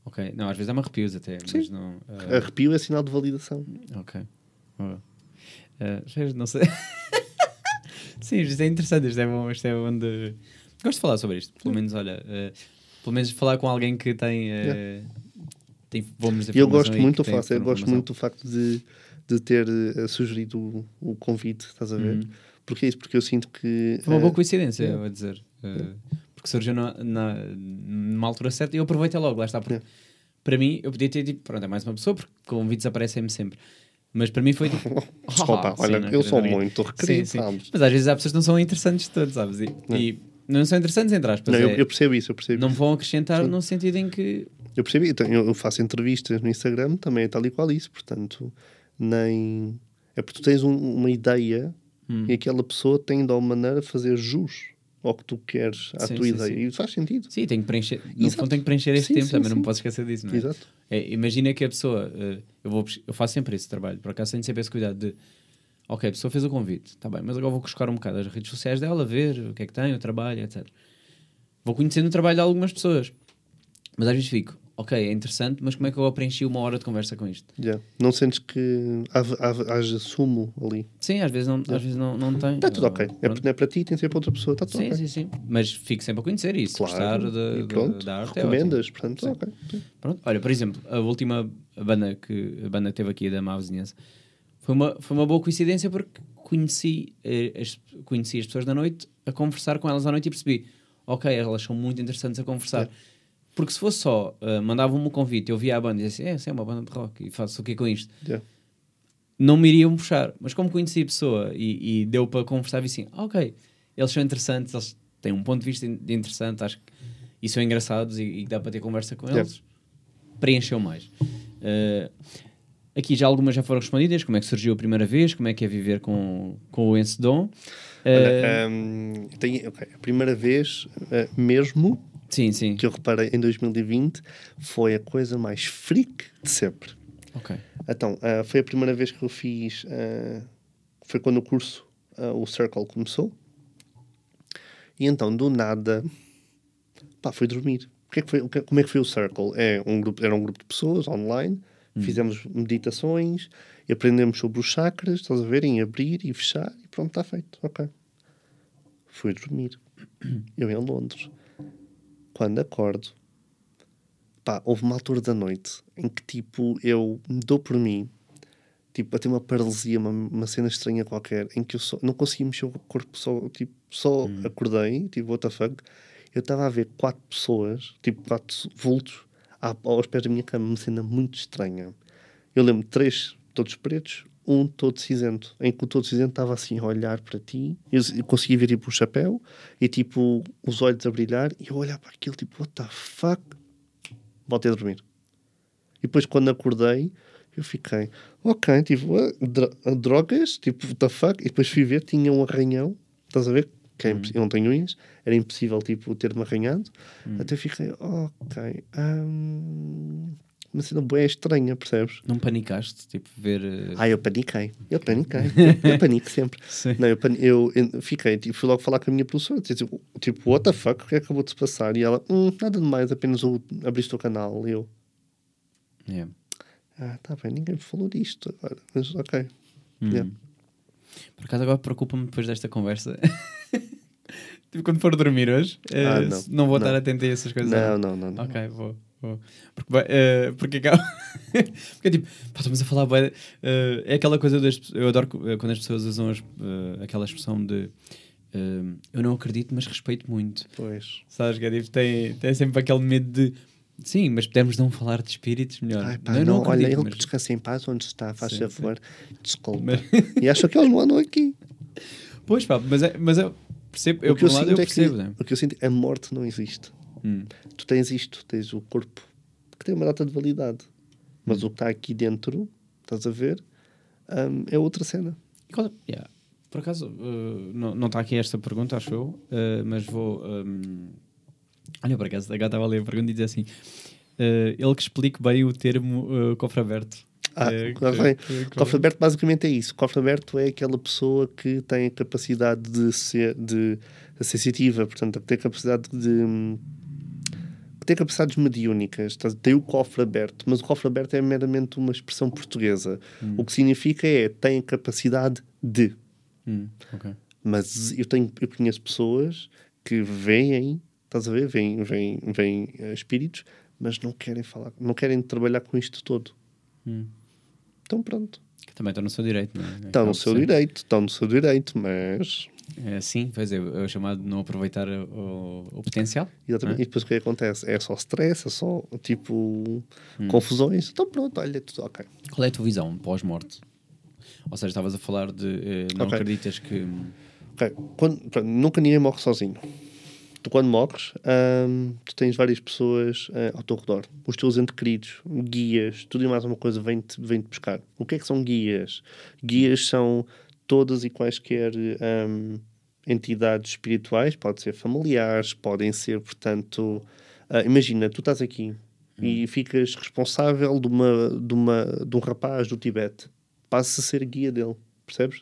Speaker 1: ok não, às vezes dá-me arrepios até mas não eh,
Speaker 2: Arrepio é sinal de validação.
Speaker 1: ok Boa. [laughs] Sabes, não sei sim, isto é interessante isto é bom, isto é onde gosto de falar sobre isto pelo menos, olha eh, pelo menos falar com alguém que tem eh, tem volumes de
Speaker 2: E eu gosto muito,
Speaker 1: tem
Speaker 2: faço, eu gosto muito do facto de, de ter eh, sugerido o, o convite, estás a ver? Porque é isso, porque eu sinto que.
Speaker 1: Uhum. Foi uma boa coincidência,
Speaker 2: yeah.
Speaker 1: vou dizer. Uh, porque surgiu na, na, numa altura certa e eu aproveitei logo, lá está. Porque
Speaker 2: Yeah.
Speaker 1: para mim, eu podia ter tipo, pronto, é mais uma pessoa, porque convites aparecem-me sempre. Mas para mim foi tipo. [laughs]
Speaker 2: Desculpa,
Speaker 1: ah, sim,
Speaker 2: olha,
Speaker 1: não,
Speaker 2: eu sou muito requerido,
Speaker 1: sim. Mas às vezes há pessoas que não são interessantes de todos, sabes? E, e não são interessantes, entre aspas.
Speaker 2: Não, eu,
Speaker 1: é-
Speaker 2: eu percebo isso, eu percebo
Speaker 1: não
Speaker 2: isso.
Speaker 1: vão acrescentar no sentido em que.
Speaker 2: Eu percebi, então, eu eu faço entrevistas no Instagram também é tal e qual isso, portanto, nem. É porque tu tens um- uma ideia
Speaker 1: Hum.
Speaker 2: e aquela pessoa tem de alguma maneira fazer jus ao que tu queres, à
Speaker 1: Sim,
Speaker 2: tua
Speaker 1: sim,
Speaker 2: ideia.
Speaker 1: sim.
Speaker 2: E faz sentido.
Speaker 1: Sim, tem que preencher. No
Speaker 2: Exato.
Speaker 1: fundo, tem que preencher este
Speaker 2: Sim,
Speaker 1: tempo também, não me posso esquecer disso, não é?
Speaker 2: Exato.
Speaker 1: É, imagina que a pessoa, eh, eu, vou, eu faço sempre esse trabalho, por acaso tenho sempre esse cuidado de, ok, a pessoa fez o convite, está bem, mas agora vou buscar um bocado as redes sociais dela, ver o que é que tem, o trabalho, etc. Vou conhecendo o trabalho de algumas pessoas, mas às vezes fico, ok, é interessante, mas como é que eu preenchi uma hora de conversa com isto?
Speaker 2: Yeah. Não sentes que haja- sumo ali.
Speaker 1: Sim, às vezes não, às vezes não, não tem.
Speaker 2: Está tudo ok. É
Speaker 1: Pronto.
Speaker 2: é para ti, tem que ser para outra pessoa. Está tudo
Speaker 1: Sim,
Speaker 2: ok.
Speaker 1: sim, sim. Mas fico sempre a conhecer isso.
Speaker 2: Claro.
Speaker 1: Gostar de,
Speaker 2: e
Speaker 1: de-
Speaker 2: pronto.
Speaker 1: da arte. é
Speaker 2: recomendas, portanto,
Speaker 1: Sim.
Speaker 2: ok.
Speaker 1: Pronto. Olha, por exemplo, a última banda que a banda teve aqui da má vizinhança foi uma, foi uma boa coincidência porque conheci, eh, as, conheci as pessoas da noite a conversar com elas à noite e percebi, ok, elas são muito interessantes a conversar. Porque se fosse só, uh, mandavam-me um convite, eu via a banda e dizia assim, é, essa é uma banda de rock e faço o que com isto?
Speaker 2: Yeah.
Speaker 1: Não me iriam puxar. Mas como conheci a pessoa e, e deu para conversar, vi assim, ah, ok, eles são interessantes, eles têm um ponto de vista in- interessante, acho que e são engraçados e, e dá para ter conversa com
Speaker 2: Yeah.
Speaker 1: eles, preencheu mais. Uh, aqui já algumas já foram respondidas, como é que surgiu a primeira vez, como é que é viver com, com o Encedon.
Speaker 2: Olha, hum, tenho- ok, A primeira vez eh, mesmo
Speaker 1: sim, sim.
Speaker 2: que eu reparei em 2020 foi a coisa mais freak de sempre.
Speaker 1: Ok.
Speaker 2: Então, ah, foi a primeira vez que eu fiz. ah, foi quando o curso, ah, o Circle, começou. E então, do nada, pá, fui dormir. Que é que foi, como é que foi o Circle? É um grupo, era um grupo de pessoas online, fizemos meditações e aprendemos sobre os chakras, estás a ver? Em abrir e fechar e pronto, está feito. Ok. Fui dormir. [clears throat] Eu em Londres. Quando acordo, pá, houve uma altura da noite em que tipo eu me dou por mim, tipo, a ter uma paralisia, uma, uma cena estranha qualquer, em que eu só, não conseguia mexer o corpo, só, tipo, só acordei, tipo, what the fuck. Eu estava a ver quatro pessoas, tipo, quatro vultos, à- aos pés da minha cama, uma cena muito estranha. Eu lembro três todos pretos, um todo cinzento, em que o todo cinzento estava assim a olhar para ti, eu, eu conseguia ver tipo o chapéu e tipo os olhos a brilhar, e eu olhar para aquilo, tipo, what the fuck? Voltei a dormir. E depois, quando acordei, eu fiquei, ok, tipo, dro- drogas, tipo, what the fuck? E depois fui ver, tinha um arranhão, estás a ver? Que é imposs- Eu não tenho unhas, era impossível, tipo, ter-me arranhado. Até fiquei, ok, hum, uma cena boa estranha, percebes?
Speaker 1: Não panicaste, tipo, ver. eh,
Speaker 2: Ah, eu paniquei. Eu paniquei. [laughs] eu panico sempre.
Speaker 1: Sim.
Speaker 2: Não, eu, pani- eu, eu fiquei, tipo, fui logo falar com a minha professora. Tipo, tipo, what the fuck? O que é que acabou de se passar? E ela, hum, nada demais, apenas o, abriste o canal. E eu,
Speaker 1: yeah.
Speaker 2: ah, tá bem, ninguém me falou disto agora. Mas, ok.
Speaker 1: Hum.
Speaker 2: Yeah.
Speaker 1: Por acaso agora preocupa-me depois desta conversa. [laughs] tipo, quando for dormir hoje, eh,
Speaker 2: Ah, não.
Speaker 1: não vou estar
Speaker 2: Não.
Speaker 1: atento a essas coisas.
Speaker 2: Não, não, não. não.
Speaker 1: Ok, vou. Porque, vai- eh, porque acaba. [laughs] porque é tipo, pá, estamos a falar. eh, é aquela coisa das. Eu adoro eh, quando as pessoas usam as, eh, aquela expressão de. eu não acredito, mas respeito muito.
Speaker 2: Pois.
Speaker 1: Sabes? Que é tipo, tem, tem sempre aquele medo de. Sim, mas podemos não falar de espíritos melhor.
Speaker 2: Ai, pá,
Speaker 1: eu
Speaker 2: não, olha,
Speaker 1: acredito,
Speaker 2: ele
Speaker 1: mas-
Speaker 2: descansa em paz onde está, faz
Speaker 1: Sim,
Speaker 2: favor. Desculpa.
Speaker 1: Mas-
Speaker 2: E acho que eles não andam aqui.
Speaker 1: Pois pá, mas, é, mas eu percebo. Eu,
Speaker 2: o que eu
Speaker 1: lado,
Speaker 2: sinto é que
Speaker 1: né?
Speaker 2: o que eu sinto é a morte não existe.
Speaker 1: Hum.
Speaker 2: Tu tens isto, tens o corpo que tem uma data de validade. Mas o que está aqui dentro, estás a ver, hum, é outra cena.
Speaker 1: Qual é- yeah. Por acaso, uh, não não está aqui esta pergunta, acho eu, uh, mas vou. um, Olha, por acaso, a gata estava a ler a pergunta e diz assim: uh, ele que explique bem o termo uh, cofre aberto.
Speaker 2: Ah,
Speaker 1: que-
Speaker 2: Cofre aberto basicamente é isso. Cofre aberto é aquela pessoa que tem a capacidade de ser de, de sensitiva, portanto, tem a capacidade de hum, que tem capacidades mediúnicas. Estás- Tem o cofre aberto, mas o cofre aberto é meramente uma expressão portuguesa. O que significa é tem a capacidade de.
Speaker 1: Hum, ok.
Speaker 2: Mas eu, tenho, eu conheço pessoas que veem, estás a ver? Vêm, vêm, vêm eh, espíritos, mas não querem falar, não querem trabalhar com isto todo.
Speaker 1: Hum.
Speaker 2: Então pronto.
Speaker 1: Que também está no seu direito, não é?
Speaker 2: Estão no seu direito, estão no seu direito, mas.
Speaker 1: É, sim, pois é, é o chamado de não aproveitar o, o potencial.
Speaker 2: Exatamente.
Speaker 1: É?
Speaker 2: E depois o que acontece? É só stress, é só tipo
Speaker 1: Hum.
Speaker 2: confusões. Então pronto, olha, tudo ok.
Speaker 1: Qual é a tua visão pós-morte? Ou seja, estavas a falar de eh, não
Speaker 2: Ok.
Speaker 1: acreditas que.
Speaker 2: Ok, quando- pronto, nunca ninguém morre sozinho. Tu, quando morres, hum, tu tens várias pessoas eh, ao teu redor. Os teus entes queridos, guias, tudo e mais uma coisa vem-te vem -te buscar. O que é que são guias? Guias são todas e quaisquer hum, entidades espirituais, pode ser familiares, podem ser, portanto... ah, imagina, tu estás aqui e ficas responsável de, uma, de, uma, de um rapaz do Tibete. Passas a ser guia dele, percebes?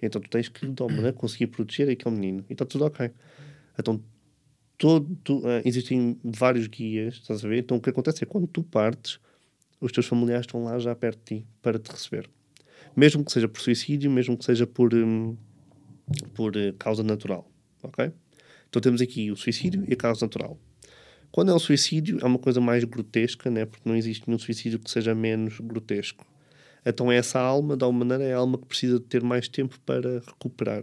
Speaker 2: Então tu tens que, maneira, conseguir proteger aquele menino. E está tudo ok. Então, todo, tu- ah, existem vários guias, estás a ver? Então o que acontece é quando tu partes, os teus familiares estão lá já perto de ti para te receber. Mesmo que seja por suicídio, mesmo que seja por, hum, por eh, causa natural. Ok? Então temos aqui o suicídio e a causa natural. Quando é um suicídio, é uma coisa mais grotesca, né? porque não existe nenhum suicídio que seja menos grotesco. Então essa alma, de alguma maneira, é a alma que precisa de ter mais tempo para recuperar.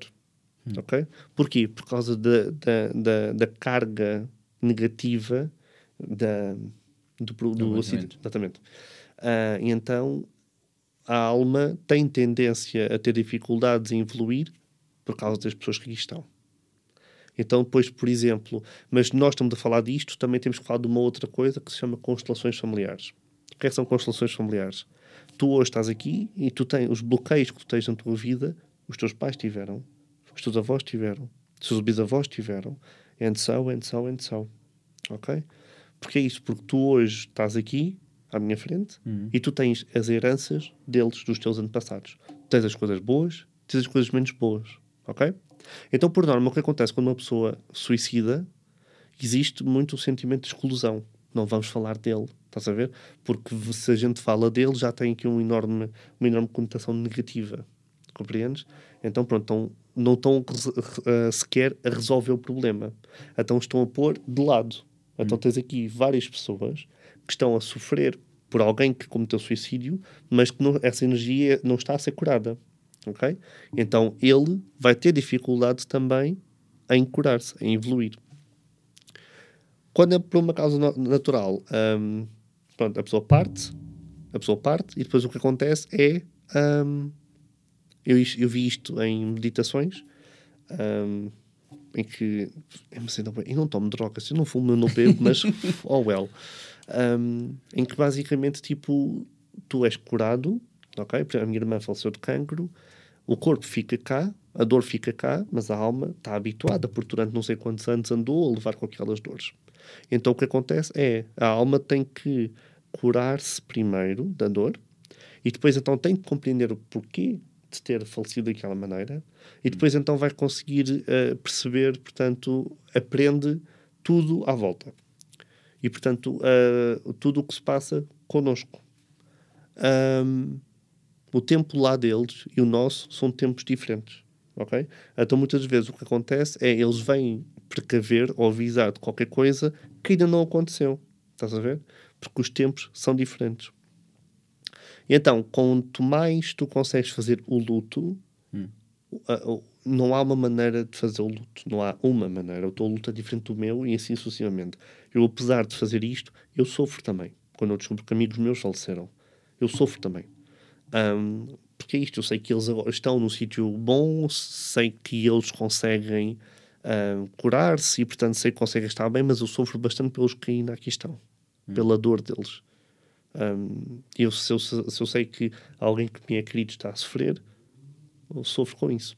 Speaker 2: Ok? Porquê? Por causa da, da, da, carga negativa da, do, do, do acidente. Exatamente. E então a alma tem tendência a ter dificuldades em evoluir por causa das pessoas que aqui estão. Então, depois, por exemplo, mas nós estamos a falar disto, também temos que falar de uma outra coisa que se chama constelações familiares. O que é que são constelações familiares? Tu hoje estás aqui e tu tens os bloqueios que tu tens na tua vida, os teus pais tiveram, os teus avós tiveram, os teus bisavós tiveram, and so, and so, and so. Ok? Porque é isso, porque tu hoje estás aqui, à minha frente, e tu tens as heranças deles, dos teus antepassados. Tens as coisas boas, tens as coisas menos boas. Ok? Então, por norma, o que acontece quando uma pessoa suicida, existe muito o sentimento de exclusão. Não vamos falar dele, estás a ver? Porque se a gente fala dele, já tem aqui um enorme, uma enorme conotação negativa. Compreendes? Então, pronto, então, não estão eh, sequer a resolver o problema. Então, estão a pôr de lado. Então, tens aqui várias pessoas que estão a sofrer por alguém que cometeu suicídio, mas que não- essa energia não está a ser curada. Ok? Então, ele vai ter dificuldade também em curar-se, em evoluir. Quando é por uma causa na- natural, hum, pronto, a pessoa parte, a pessoa parte, e depois o que acontece é. hum, eu, eu vi isto em meditações, hum, em que. Eu, me sinto eu não tomo drogas, eu não fumo, eu não bebo, mas. [laughs] oh well. Hum, em que basicamente, tipo, tu és curado, ok? A minha irmã faleceu de cancro, o corpo fica cá, a dor fica cá, mas a alma está habituada, porque durante não sei quantos anos andou a levar com aquelas dores. Então o que acontece é a alma tem que curar-se primeiro da dor e depois então tem que compreender o porquê de ter falecido daquela maneira e depois então vai conseguir eh, perceber, portanto, aprende tudo à volta. E portanto, eh, tudo o que se passa connosco. Ahm, o tempo lá deles e o nosso são tempos diferentes. Ok? Então, muitas vezes o que acontece é eles vêm precaver ou avisar de qualquer coisa que ainda não aconteceu. Estás a ver? Porque os tempos são diferentes. E então, quanto mais tu consegues fazer o luto, a- o- não há uma maneira de fazer o luto. Não há uma maneira. O teu luto é diferente do meu e assim sucessivamente. Eu, apesar de fazer isto, eu sofro também. Quando eu descubro que amigos meus faleceram. Eu sofro também. Ahm, porque é isto, eu sei que eles estão num sítio bom, sei que eles conseguem ahm, curar-se e, portanto, sei que conseguem estar bem, mas eu sofro bastante pelos que ainda aqui estão, pela dor deles. E eu, se, eu, se eu sei que alguém que me é querido está a sofrer, eu sofro com isso.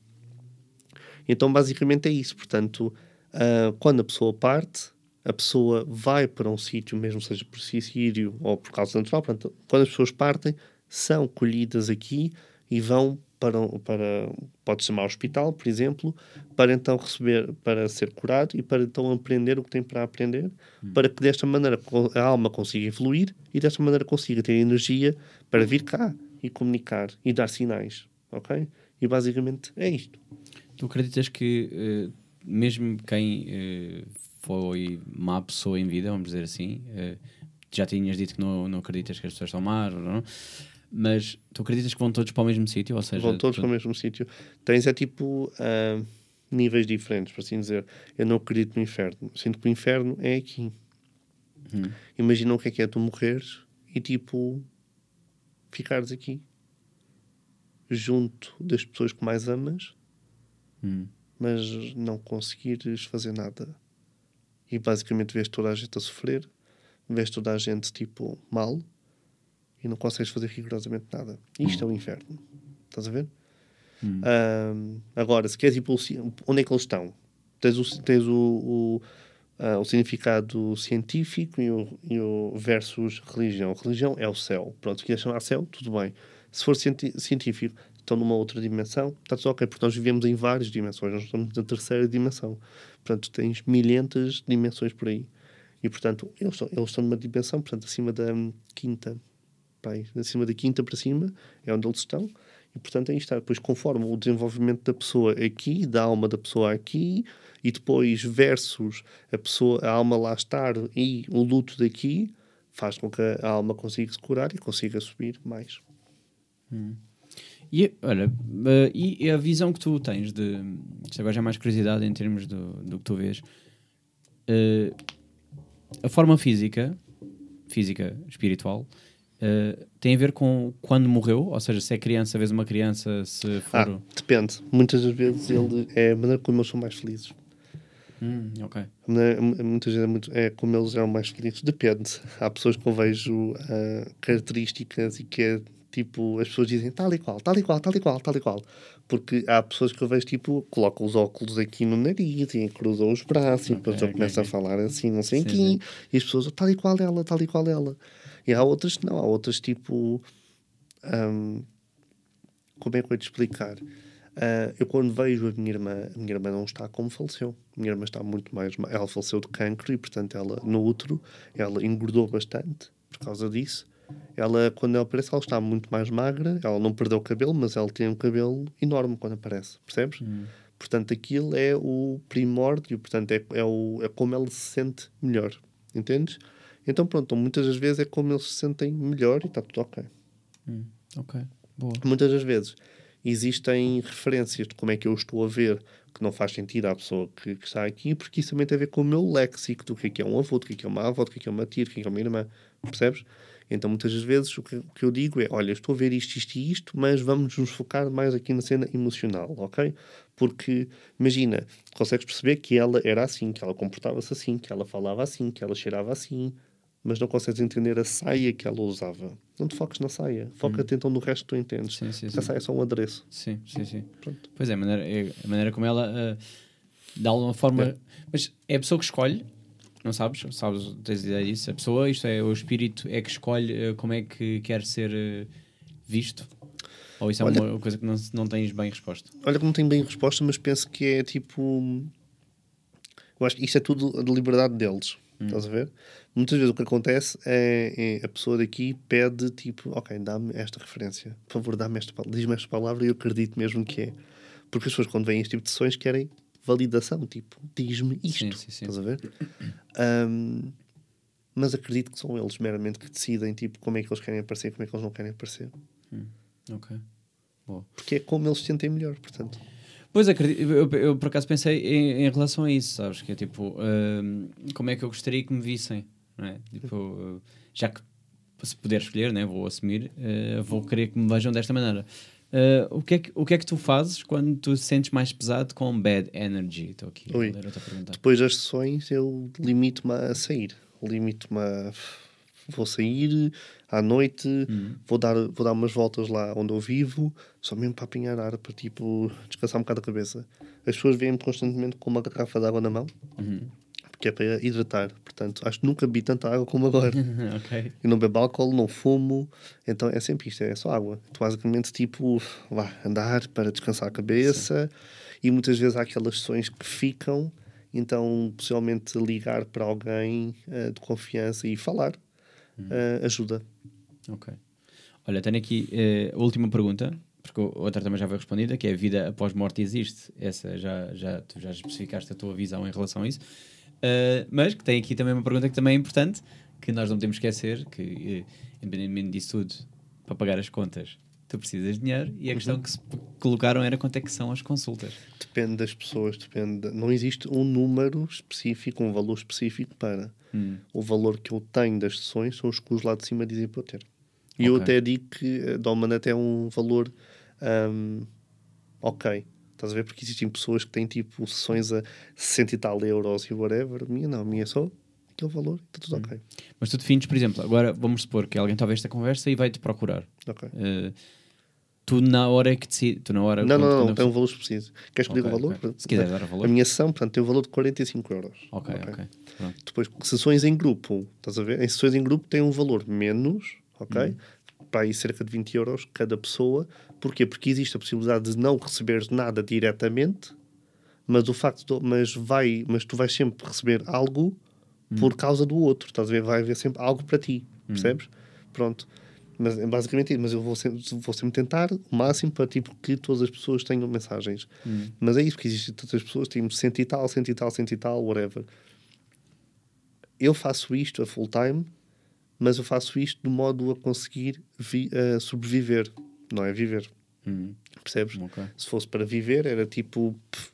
Speaker 2: Então, basicamente é isso. Portanto, ah, quando a pessoa parte, a pessoa vai para um sítio, mesmo seja por suicídio ou por causa natural. Portanto, quando as pessoas partem, são colhidas aqui e vão para, um- para pode chamar hospital, por exemplo, para então receber, para ser curado e para então aprender o que tem para aprender, para que desta maneira a alma consiga evoluir e desta maneira consiga ter energia para vir cá e comunicar e dar sinais, ok? E basicamente é isto.
Speaker 1: Tu acreditas que eh, mesmo quem eh, foi má pessoa em vida, vamos dizer assim, eh, já tinhas dito que não, não acreditas que as pessoas são más, não? mas tu acreditas que vão todos para o mesmo sítio? Ou seja,
Speaker 2: vão todos
Speaker 1: tu-
Speaker 2: para o mesmo sítio. Tens é tipo ah, níveis diferentes, por assim dizer. Eu não acredito no inferno. Sinto que o inferno é aqui. Imagina o que é que é tu morreres e tipo ficares aqui junto das pessoas que mais amas,
Speaker 1: Hum.
Speaker 2: mas não conseguires fazer nada. E basicamente vês toda a gente a sofrer, vês toda a gente tipo mal e não consegues fazer rigorosamente nada. Isto é o inferno. Estás a ver? Ahm, agora, se queres ir pelo, ci- onde é que eles estão? Tens o, tens o, o, ah, o significado científico e o, e o versus religião. Religião é o céu. Pronto, se queres chamar céu, tudo bem. Se for científico, estão numa outra dimensão, está tudo ok, porque nós vivemos em várias dimensões, nós estamos na terceira dimensão. Portanto, tens milhentas dimensões por aí. E, portanto, eles estão, eles estão numa dimensão, portanto, acima da hum, quinta. Pai, acima da quinta para cima é onde eles estão. E, portanto, aí está. Depois, conforme o desenvolvimento da pessoa aqui, da alma da pessoa aqui, e depois versus a pessoa, a alma lá estar e o luto daqui, faz com que a alma consiga se curar e consiga subir mais.
Speaker 1: E, olha, eh, e a visão que tu tens de. Isto agora já é mais curiosidade em termos do, do que tu vês. Eh, a forma física, física espiritual, eh, tem a ver com quando morreu? Ou seja, se é criança, vês uma criança, se for.
Speaker 2: Ah, depende. Muitas das vezes ele, é a maneira como eles são mais felizes.
Speaker 1: Hum, ok.
Speaker 2: Muitas vezes é, muito- é como eles eram mais felizes. Depende. Há pessoas que eu vejo ah, características e que é tipo, as pessoas dizem tal e qual, tal e qual, tal e qual, tal e qual. Porque há pessoas que eu vejo, tipo, colocam os óculos aqui no nariz e cruzam os braços e depois
Speaker 1: Ok,
Speaker 2: já começam
Speaker 1: ok.
Speaker 2: a falar assim, não sei
Speaker 1: Sim,
Speaker 2: quem.
Speaker 1: sim.
Speaker 2: E as pessoas, tal e qual ela, tal e qual ela. E há outras que não, há outras tipo. hum, como é que eu te explicar? Ah, eu quando vejo a minha irmã, a minha irmã não está como faleceu. A minha irmã está muito mais. ma- Ela faleceu de cancro e, portanto, ela no útero, ela engordou bastante por causa disso. Ela, quando ela aparece, ela está muito mais magra. Ela não perdeu o cabelo, mas ela tem um cabelo enorme quando aparece, percebes? Portanto, aquilo é o primórdio, portanto, é, é, o, é como ela se sente melhor, entendes? Então, pronto, muitas das vezes é como eles se sentem melhor e está tudo ok.
Speaker 1: Ok. Boa.
Speaker 2: Muitas das vezes existem referências de como é que eu estou a ver que não faz sentido à pessoa que, que está aqui, porque isso também tem a ver com o meu léxico do que é que é um avô, do que é que é uma avó, do que é que é uma tia, do que é que é uma irmã, percebes? Então muitas das vezes o que, o que eu digo é, olha, estou a ver isto, isto e isto, mas vamos nos focar mais aqui na cena emocional, ok? Porque, imagina, consegues perceber que ela era assim, que ela comportava-se assim, que ela falava assim, que ela cheirava assim, mas não consegues entender a saia que ela usava. Não te foques na saia, foca-te então no resto que tu entendes.
Speaker 1: Sim, sim,
Speaker 2: Porque a
Speaker 1: sim.
Speaker 2: saia é só um adereço.
Speaker 1: Sim, sim, sim.
Speaker 2: Pronto.
Speaker 1: Pois é, a maneira, a maneira como ela, ah, de alguma forma.
Speaker 2: É.
Speaker 1: Mas é a pessoa que escolhe, não sabes? Sabes, tens ideia disso? A pessoa, isto é, o espírito é que escolhe ah, como é que quer ser ah, visto? Ou isso é
Speaker 2: Olha-
Speaker 1: uma coisa que não, não tens bem resposta?
Speaker 2: Olha que não tenho bem resposta, mas penso que é tipo. Eu acho que isto é tudo de liberdade deles. Estás a ver? Muitas vezes o que acontece é, é a pessoa daqui pede tipo, ok, dá-me esta referência. Por favor, dá-me esta diz-me esta palavra e eu acredito mesmo que é. Porque as pessoas quando vêm este tipo de sessões querem validação, tipo, diz-me isto.
Speaker 1: Sim, sim, sim.
Speaker 2: Estás a ver? Ahm, mas acredito que são eles meramente que decidem tipo, como é que eles querem aparecer, como é que eles não querem aparecer.
Speaker 1: Ok. Boa.
Speaker 2: Porque é como eles se sentem melhor, portanto.
Speaker 1: Pois acredito, eu, eu por acaso pensei em, em relação a isso, sabes? Que é tipo, hum, como é que eu gostaria que me vissem, não é? Tipo, uh, já que se puder escolher, né, vou assumir, uh, vou querer que me vejam desta maneira. Uh, o, que é que, o que é que tu fazes quando tu te sentes mais pesado com bad energy? Estou aqui
Speaker 2: Ui.
Speaker 1: a.
Speaker 2: Depois das sessões, eu limito-me a sair. Limito-me a. Vou sair à noite, vou, dar, vou dar umas voltas lá onde eu vivo, só mesmo para apanhar ar, para tipo descansar um bocado a cabeça. As pessoas veem-me constantemente com uma garrafa de água na mão, porque é para hidratar. Portanto, acho que nunca bebi tanta água como agora. [laughs]
Speaker 1: ok.
Speaker 2: Eu não bebo álcool, não fumo, então é sempre isto, é só água. Tu basicamente, tipo, vá, andar para descansar a cabeça e muitas vezes há aquelas sessões que ficam, então possivelmente ligar para alguém eh, de confiança e falar eh, ajuda.
Speaker 1: Ok. Olha, tenho aqui eh, a última pergunta, porque outra também já foi respondida, que é a vida após morte existe. Essa já, já, tu já especificaste a tua visão em relação a isso. Eh, mas que tem aqui também uma pergunta que também é importante, que nós não podemos esquecer, que eh, independentemente disso tudo, para pagar as contas, tu precisas de dinheiro e a questão que se colocaram era quanto é que são as consultas.
Speaker 2: Depende das pessoas, depende. Não existe um número específico, um valor específico para.
Speaker 1: Hum.
Speaker 2: O valor que eu tenho das sessões são os que os lá de cima dizem para eu ter. E eu até digo que eh, dou-me até um valor ahm, ok. Estás a ver? Porque existem pessoas que têm tipo sessões a 60 e tal euros e whatever. Minha não, minha é só aquele valor, está tudo ok.
Speaker 1: Mas tu defines, por exemplo, agora vamos supor que alguém está a ver esta conversa e vai-te procurar.
Speaker 2: Ok.
Speaker 1: Eh, tu na hora que decides, tu na hora...
Speaker 2: Não,
Speaker 1: quando-
Speaker 2: não, não,
Speaker 1: a
Speaker 2: tem um valor específico. Queres que eu diga o valor?
Speaker 1: ok. Se quiseres dar o valor.
Speaker 2: A minha sessão, portanto, tem um valor de 45 euros.
Speaker 1: Ok, ok. Pronto.
Speaker 2: Depois, sessões em grupo, estás a ver? Em sessões em grupo tem um valor menos, ok?
Speaker 1: Uhum.
Speaker 2: Para aí cerca de 20 euros cada pessoa. Porquê? Porque existe a possibilidade de não receberes nada diretamente, mas o facto de, mas vai, mas tu vais sempre receber algo
Speaker 1: Uhum.
Speaker 2: por causa do outro, estás a ver? Vai haver sempre algo para ti,
Speaker 1: Uhum.
Speaker 2: percebes? Pronto. Mas é basicamente mas eu vou sempre, vou sempre tentar o máximo para tipo, que todas as pessoas tenham mensagens.
Speaker 1: Uhum.
Speaker 2: Mas é isso, porque existem tantas pessoas, têm cento e tal, cento e tal, cento e tal, whatever. Eu faço isto a full time, mas eu faço isto de modo a conseguir vi- a sobreviver. Não é viver.
Speaker 1: Hum,
Speaker 2: Percebes?
Speaker 1: ok.
Speaker 2: Se fosse para viver, era tipo pff,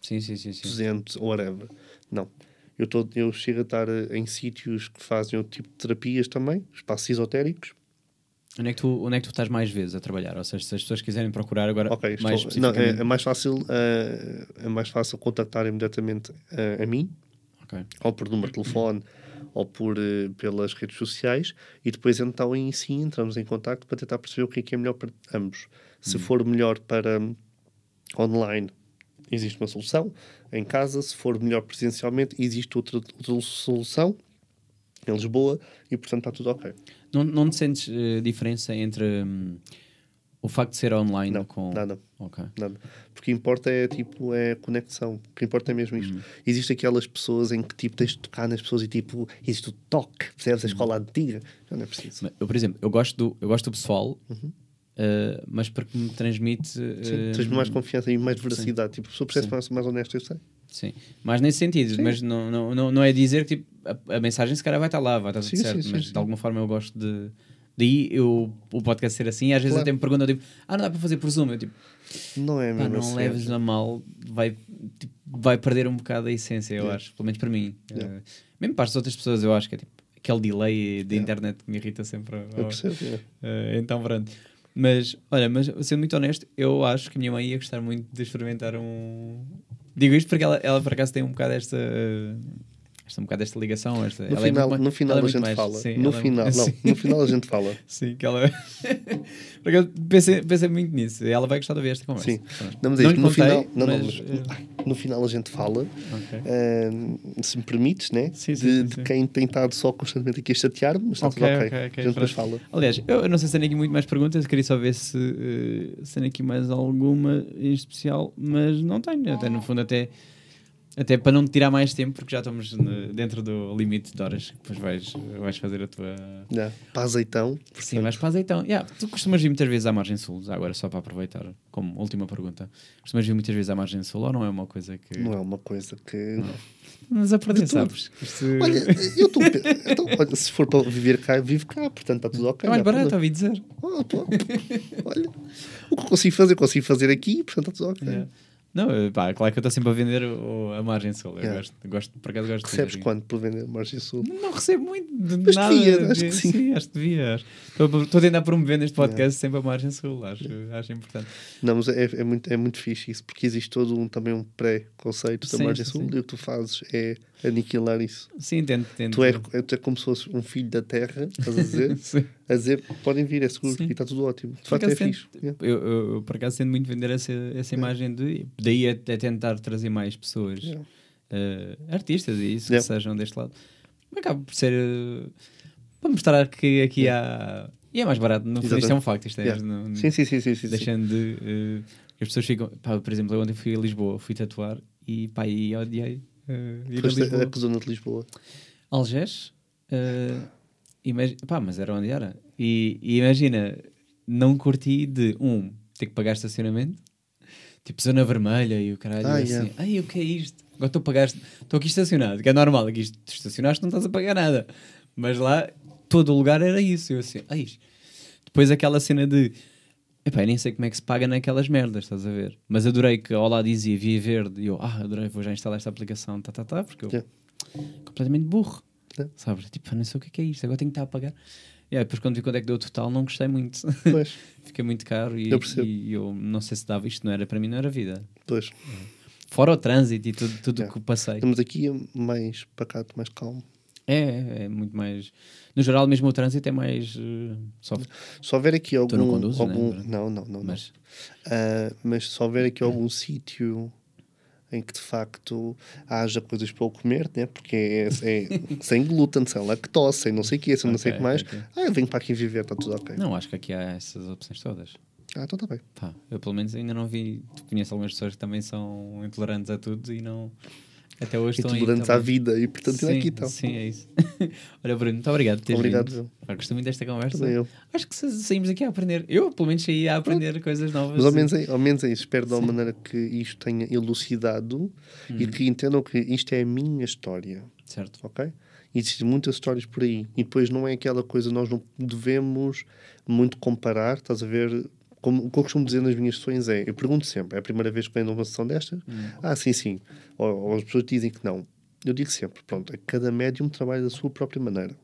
Speaker 1: Sim, sim, sim. sim.
Speaker 2: 200 ou whatever. Não. Eu, tô, eu chego a estar eh, em sítios que fazem outro tipo de terapias também, espaços esotéricos.
Speaker 1: Onde é, que tu, onde é que tu estás mais vezes a trabalhar? Ou seja, se as pessoas quiserem procurar agora
Speaker 2: Ok,
Speaker 1: mais
Speaker 2: estou- não, é, é mais fácil, eh, é mais fácil contactar imediatamente eh, a mim,
Speaker 1: Ok.
Speaker 2: ou por número de telefone, ou por, eh, pelas redes sociais, e depois então em si entramos em contacto para tentar perceber o que é que é melhor para ambos. Se for melhor para hum, online, existe uma solução. Em casa, se for melhor presencialmente, existe outra, outra solução em Lisboa, e portanto está tudo ok.
Speaker 1: Não, não te sentes eh, diferença entre hum, o facto de ser online
Speaker 2: Não,
Speaker 1: com...
Speaker 2: nada.
Speaker 1: Ok.
Speaker 2: Nada. Porque importa é tipo é a conexão. O que importa é mesmo isto. Existem aquelas pessoas em que tipo tens de tocar nas pessoas e tipo existe o toque, percebes? A escola antiga. Já não é preciso.
Speaker 1: Eu, por exemplo, eu gosto do, eu gosto do pessoal, eh, mas porque me transmite...
Speaker 2: Uhum. Sim,
Speaker 1: eh,
Speaker 2: tens mais confiança e mais veracidade. Tipo, a pessoa
Speaker 1: Sim.
Speaker 2: mais, mais honesta, eu sei.
Speaker 1: Sim, mas nesse sentido, mas não, não, não, não é dizer que tipo, a, a mensagem se calhar vai estar lá, vai estar tudo
Speaker 2: Sim, sim,
Speaker 1: certo,
Speaker 2: sim,
Speaker 1: mas
Speaker 2: sim.
Speaker 1: de alguma forma eu gosto de. Daí eu, o podcast ser assim, às vezes
Speaker 2: Claro.
Speaker 1: até me perguntam tipo, ah, não dá para fazer por Zoom. Eu tipo,
Speaker 2: Não é mesmo
Speaker 1: não
Speaker 2: assim.
Speaker 1: leves a mal, vai, tipo, vai perder um bocado a essência, eu
Speaker 2: Yeah.
Speaker 1: acho, pelo menos para mim.
Speaker 2: Yeah.
Speaker 1: Eh, mesmo para as outras pessoas, eu acho que é tipo aquele delay da
Speaker 2: Yeah.
Speaker 1: internet que me irrita sempre.
Speaker 2: Eu percebo. é.
Speaker 1: eh, então, pronto. Mas, olha, mas sendo muito honesto, eu acho que a minha mãe ia gostar muito de experimentar um. Digo isto porque ela, ela por acaso tem um bocado esta. Esta um bocado esta ligação. Esta,
Speaker 2: No
Speaker 1: é
Speaker 2: final,
Speaker 1: mais-
Speaker 2: no final
Speaker 1: é
Speaker 2: a gente
Speaker 1: mais-
Speaker 2: fala.
Speaker 1: sim,
Speaker 2: no
Speaker 1: é
Speaker 2: final, não, no final a gente fala. [laughs]
Speaker 1: Sim, que ela. [laughs] Por acaso, pensei, pensei muito nisso. Ela vai gostar de ouvir esta conversa.
Speaker 2: Sim. Não, mas é isto, no
Speaker 1: contei,
Speaker 2: final, não, não,
Speaker 1: mas,
Speaker 2: mas, ai, no final a gente fala,
Speaker 1: Ok.
Speaker 2: ah, se me permites, né?
Speaker 1: Sim, sim,
Speaker 2: de, de quem tem estado só constantemente aqui a chatear-me, mas está
Speaker 1: Ok,
Speaker 2: tudo ok.
Speaker 1: ok, ok,
Speaker 2: a gente depois fala.
Speaker 1: Aliás, eu, eu não sei se tenho aqui muito mais perguntas, queria só ver se, eh, se tenho aqui mais alguma em especial, mas não tenho. Até no fundo, até, até para não te tirar mais tempo, porque já estamos dentro do limite de horas, que depois vais, vais fazer a tua.
Speaker 2: Yeah. Para azeitão,
Speaker 1: Sim, vais para azeitão. Yeah, tu costumas vir muitas vezes à margem sul, agora só para aproveitar, como última pergunta. Costumas vir muitas vezes à margem sul ou não é uma coisa que.
Speaker 2: não é uma coisa que.
Speaker 1: Mas a perder, sabes? Isto
Speaker 2: Olha, eu estou. então, olha, se for para viver cá, vivo cá, portanto está tudo ok.
Speaker 1: é mais
Speaker 2: não
Speaker 1: barato, ouvi dizer.
Speaker 2: Ah. Olha, o que eu consigo fazer, consigo fazer aqui, portanto está tudo ok.
Speaker 1: Yeah. Não, pá, claro que eu estou sempre a vender o- a margem sul. Eu
Speaker 2: Yeah.
Speaker 1: gosto, gosto, por acaso gosto de
Speaker 2: Recebes
Speaker 1: vender.
Speaker 2: quanto por vender margem sul?
Speaker 1: Não recebo muito de
Speaker 2: Mas
Speaker 1: nada.
Speaker 2: devias, acho
Speaker 1: de-
Speaker 2: que sim.
Speaker 1: acho que devias. Estou a tentar promover neste podcast sempre a margem sul. Acho, acho importante.
Speaker 2: Não, mas é, é, muito, é muito fixe isso, porque existe todo um, também um pré-conceito da
Speaker 1: Sim,
Speaker 2: margem
Speaker 1: sim,
Speaker 2: sul
Speaker 1: sim.
Speaker 2: e o que tu fazes é aniquilar isso.
Speaker 1: Sim, tento. tento.
Speaker 2: Tu és, tu és como se fosse um filho da terra, estás a dizer? [laughs] A dizer, podem vir, é seguro,
Speaker 1: Sim.
Speaker 2: e está tudo ótimo. De facto é
Speaker 1: acaso
Speaker 2: fixe.
Speaker 1: Eu, eu, eu, por acaso tento muito vender essa, essa imagem de. Daí até tentar trazer mais pessoas,
Speaker 2: Yeah.
Speaker 1: eh, artistas e isso,
Speaker 2: Yeah.
Speaker 1: que sejam deste lado. Acaba por ser. eh, para mostrar que aqui há. E é mais barato, no fundo, isto é um facto. Isto é,
Speaker 2: Yeah.
Speaker 1: não-
Speaker 2: Sim, sim, sim, sim, sim, sim.
Speaker 1: deixando de. eh, as pessoas ficam. Pá, por exemplo, eu ontem fui a Lisboa, fui tatuar e pá, e odiei. Eh, ir a
Speaker 2: Foste a,
Speaker 1: Lisboa.
Speaker 2: a que zona de Lisboa?
Speaker 1: Algés, imagi- pá, mas era onde era. E, e imagina, não curti de um, ter que pagar estacionamento, tipo zona vermelha e o caralho,
Speaker 2: Ah,
Speaker 1: assim,
Speaker 2: yeah.
Speaker 1: ai, o que é isto? Agora estou a pagar, estou aqui estacionado, que é normal, aqui tu estacionaste não estás a pagar nada. Mas lá, todo o lugar era isso, eu assim, ai. Depois aquela cena de, epá, eu nem sei como é que se paga naquelas merdas, estás a ver? Mas adorei que ao lá dizia Via Verde, e eu, ah, adorei, vou já instalar esta aplicação, tá, tá, tá, porque eu,
Speaker 2: Yeah.
Speaker 1: completamente burro.
Speaker 2: Yeah.
Speaker 1: Sabes? Tipo, não sei o que é, que é isto, agora tenho que estar a pagar. E aí, depois quando vi quanto é que deu o total, não gostei muito.
Speaker 2: Pois, [laughs]
Speaker 1: Fica muito caro e
Speaker 2: Eu
Speaker 1: e eu não sei se dava isto, não era para mim, não era vida.
Speaker 2: pois.
Speaker 1: Fora o trânsito e tudo o tudo
Speaker 2: Yeah.
Speaker 1: que passei.
Speaker 2: Estamos aqui mais pacato, mais calmo.
Speaker 1: É, é, é muito mais. No geral, mesmo o trânsito é mais uh, soft.
Speaker 2: Se houver aqui algum.
Speaker 1: Tu não conduzes,
Speaker 2: algum...
Speaker 1: né?
Speaker 2: Não, não, não. não.
Speaker 1: Mas
Speaker 2: Ah, mas se houver aqui algum sítio em que de facto haja coisas para eu comer, né? porque é, é [laughs] sem glúten, sem lactose, sem não sei o que, sem não sei o que mais.
Speaker 1: ok.
Speaker 2: Ah, eu venho para aqui viver, está tudo ok.
Speaker 1: não, acho que aqui há essas opções todas.
Speaker 2: Ah, então está bem.
Speaker 1: Pá, eu pelo menos ainda não vi. Conheço algumas pessoas que também são intolerantes a tudo e não. Até hoje estão aí
Speaker 2: Intolerantes à
Speaker 1: também.
Speaker 2: vida e portanto
Speaker 1: sim,
Speaker 2: aqui então.
Speaker 1: sim, é isso. [laughs] Olha, Bruno, muito obrigado por teres
Speaker 2: Obrigado,
Speaker 1: vindo. Pá, Gostei muito desta conversa.
Speaker 2: Eu.
Speaker 1: Acho que sa- saímos aqui a aprender. Eu, pelo menos, saí a aprender coisas novas.
Speaker 2: Mas ao menos, é, ao menos é isso. Espero de alguma maneira que isto tenha elucidado
Speaker 1: Uhum.
Speaker 2: e que entendam que isto é a minha história.
Speaker 1: Certo.
Speaker 2: ok? Existem muitas histórias por aí. E depois não é aquela coisa, nós não devemos muito comparar, estás a ver? Como o que eu costumo dizer nas minhas sessões é: eu pergunto sempre, é a primeira vez que venho numa sessão destas? Ah, sim, sim. Ou, ou as pessoas dizem que não. Eu digo sempre: pronto, cada médium trabalha da sua própria maneira.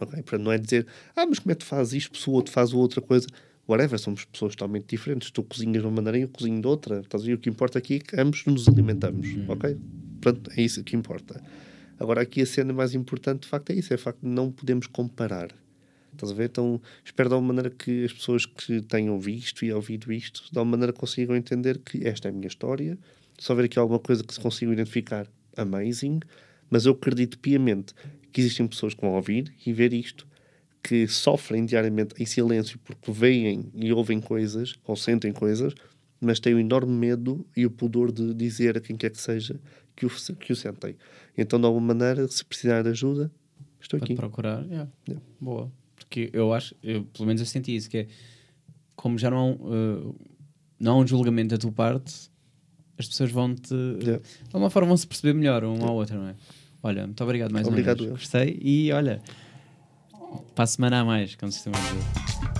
Speaker 2: Ok? Para não é dizer, ah, mas como é que tu fazes isto o outro faz outra coisa? Whatever, somos pessoas totalmente diferentes. Tu cozinhas de uma maneira e eu cozinho de outra. Estás a ver? O que importa aqui é que ambos nos alimentamos. Ok? Pronto, é isso que importa. Agora, aqui a cena mais importante, de facto, é isso: é o facto de não podemos comparar. Estás a ver? Então, espero de uma maneira que as pessoas que tenham visto e ouvido isto, de uma maneira consigam entender que esta é a minha história. Se houver aqui alguma coisa que se consigam identificar, amazing. Mas eu acredito piamente que existem pessoas que vão ouvir e ver isto, que sofrem diariamente em silêncio porque veem e ouvem coisas ou sentem coisas, mas têm o enorme medo e o pudor de dizer a quem quer que seja que o, que o sentem. Então, de alguma maneira, se precisar de ajuda, estou
Speaker 1: Pode
Speaker 2: aqui.
Speaker 1: procurar, yeah.
Speaker 2: Yeah.
Speaker 1: boa. Porque eu acho, eu, pelo menos eu senti isso, que é como já não há, um, uh, não há um julgamento da tua parte, as pessoas vão-te
Speaker 2: Yeah.
Speaker 1: de alguma forma vão-se perceber melhor um ao outro, não é? Olha, muito obrigado mais
Speaker 2: Obrigado,
Speaker 1: uma vez. Gostei e olha, para a semana a mais, como se dizer.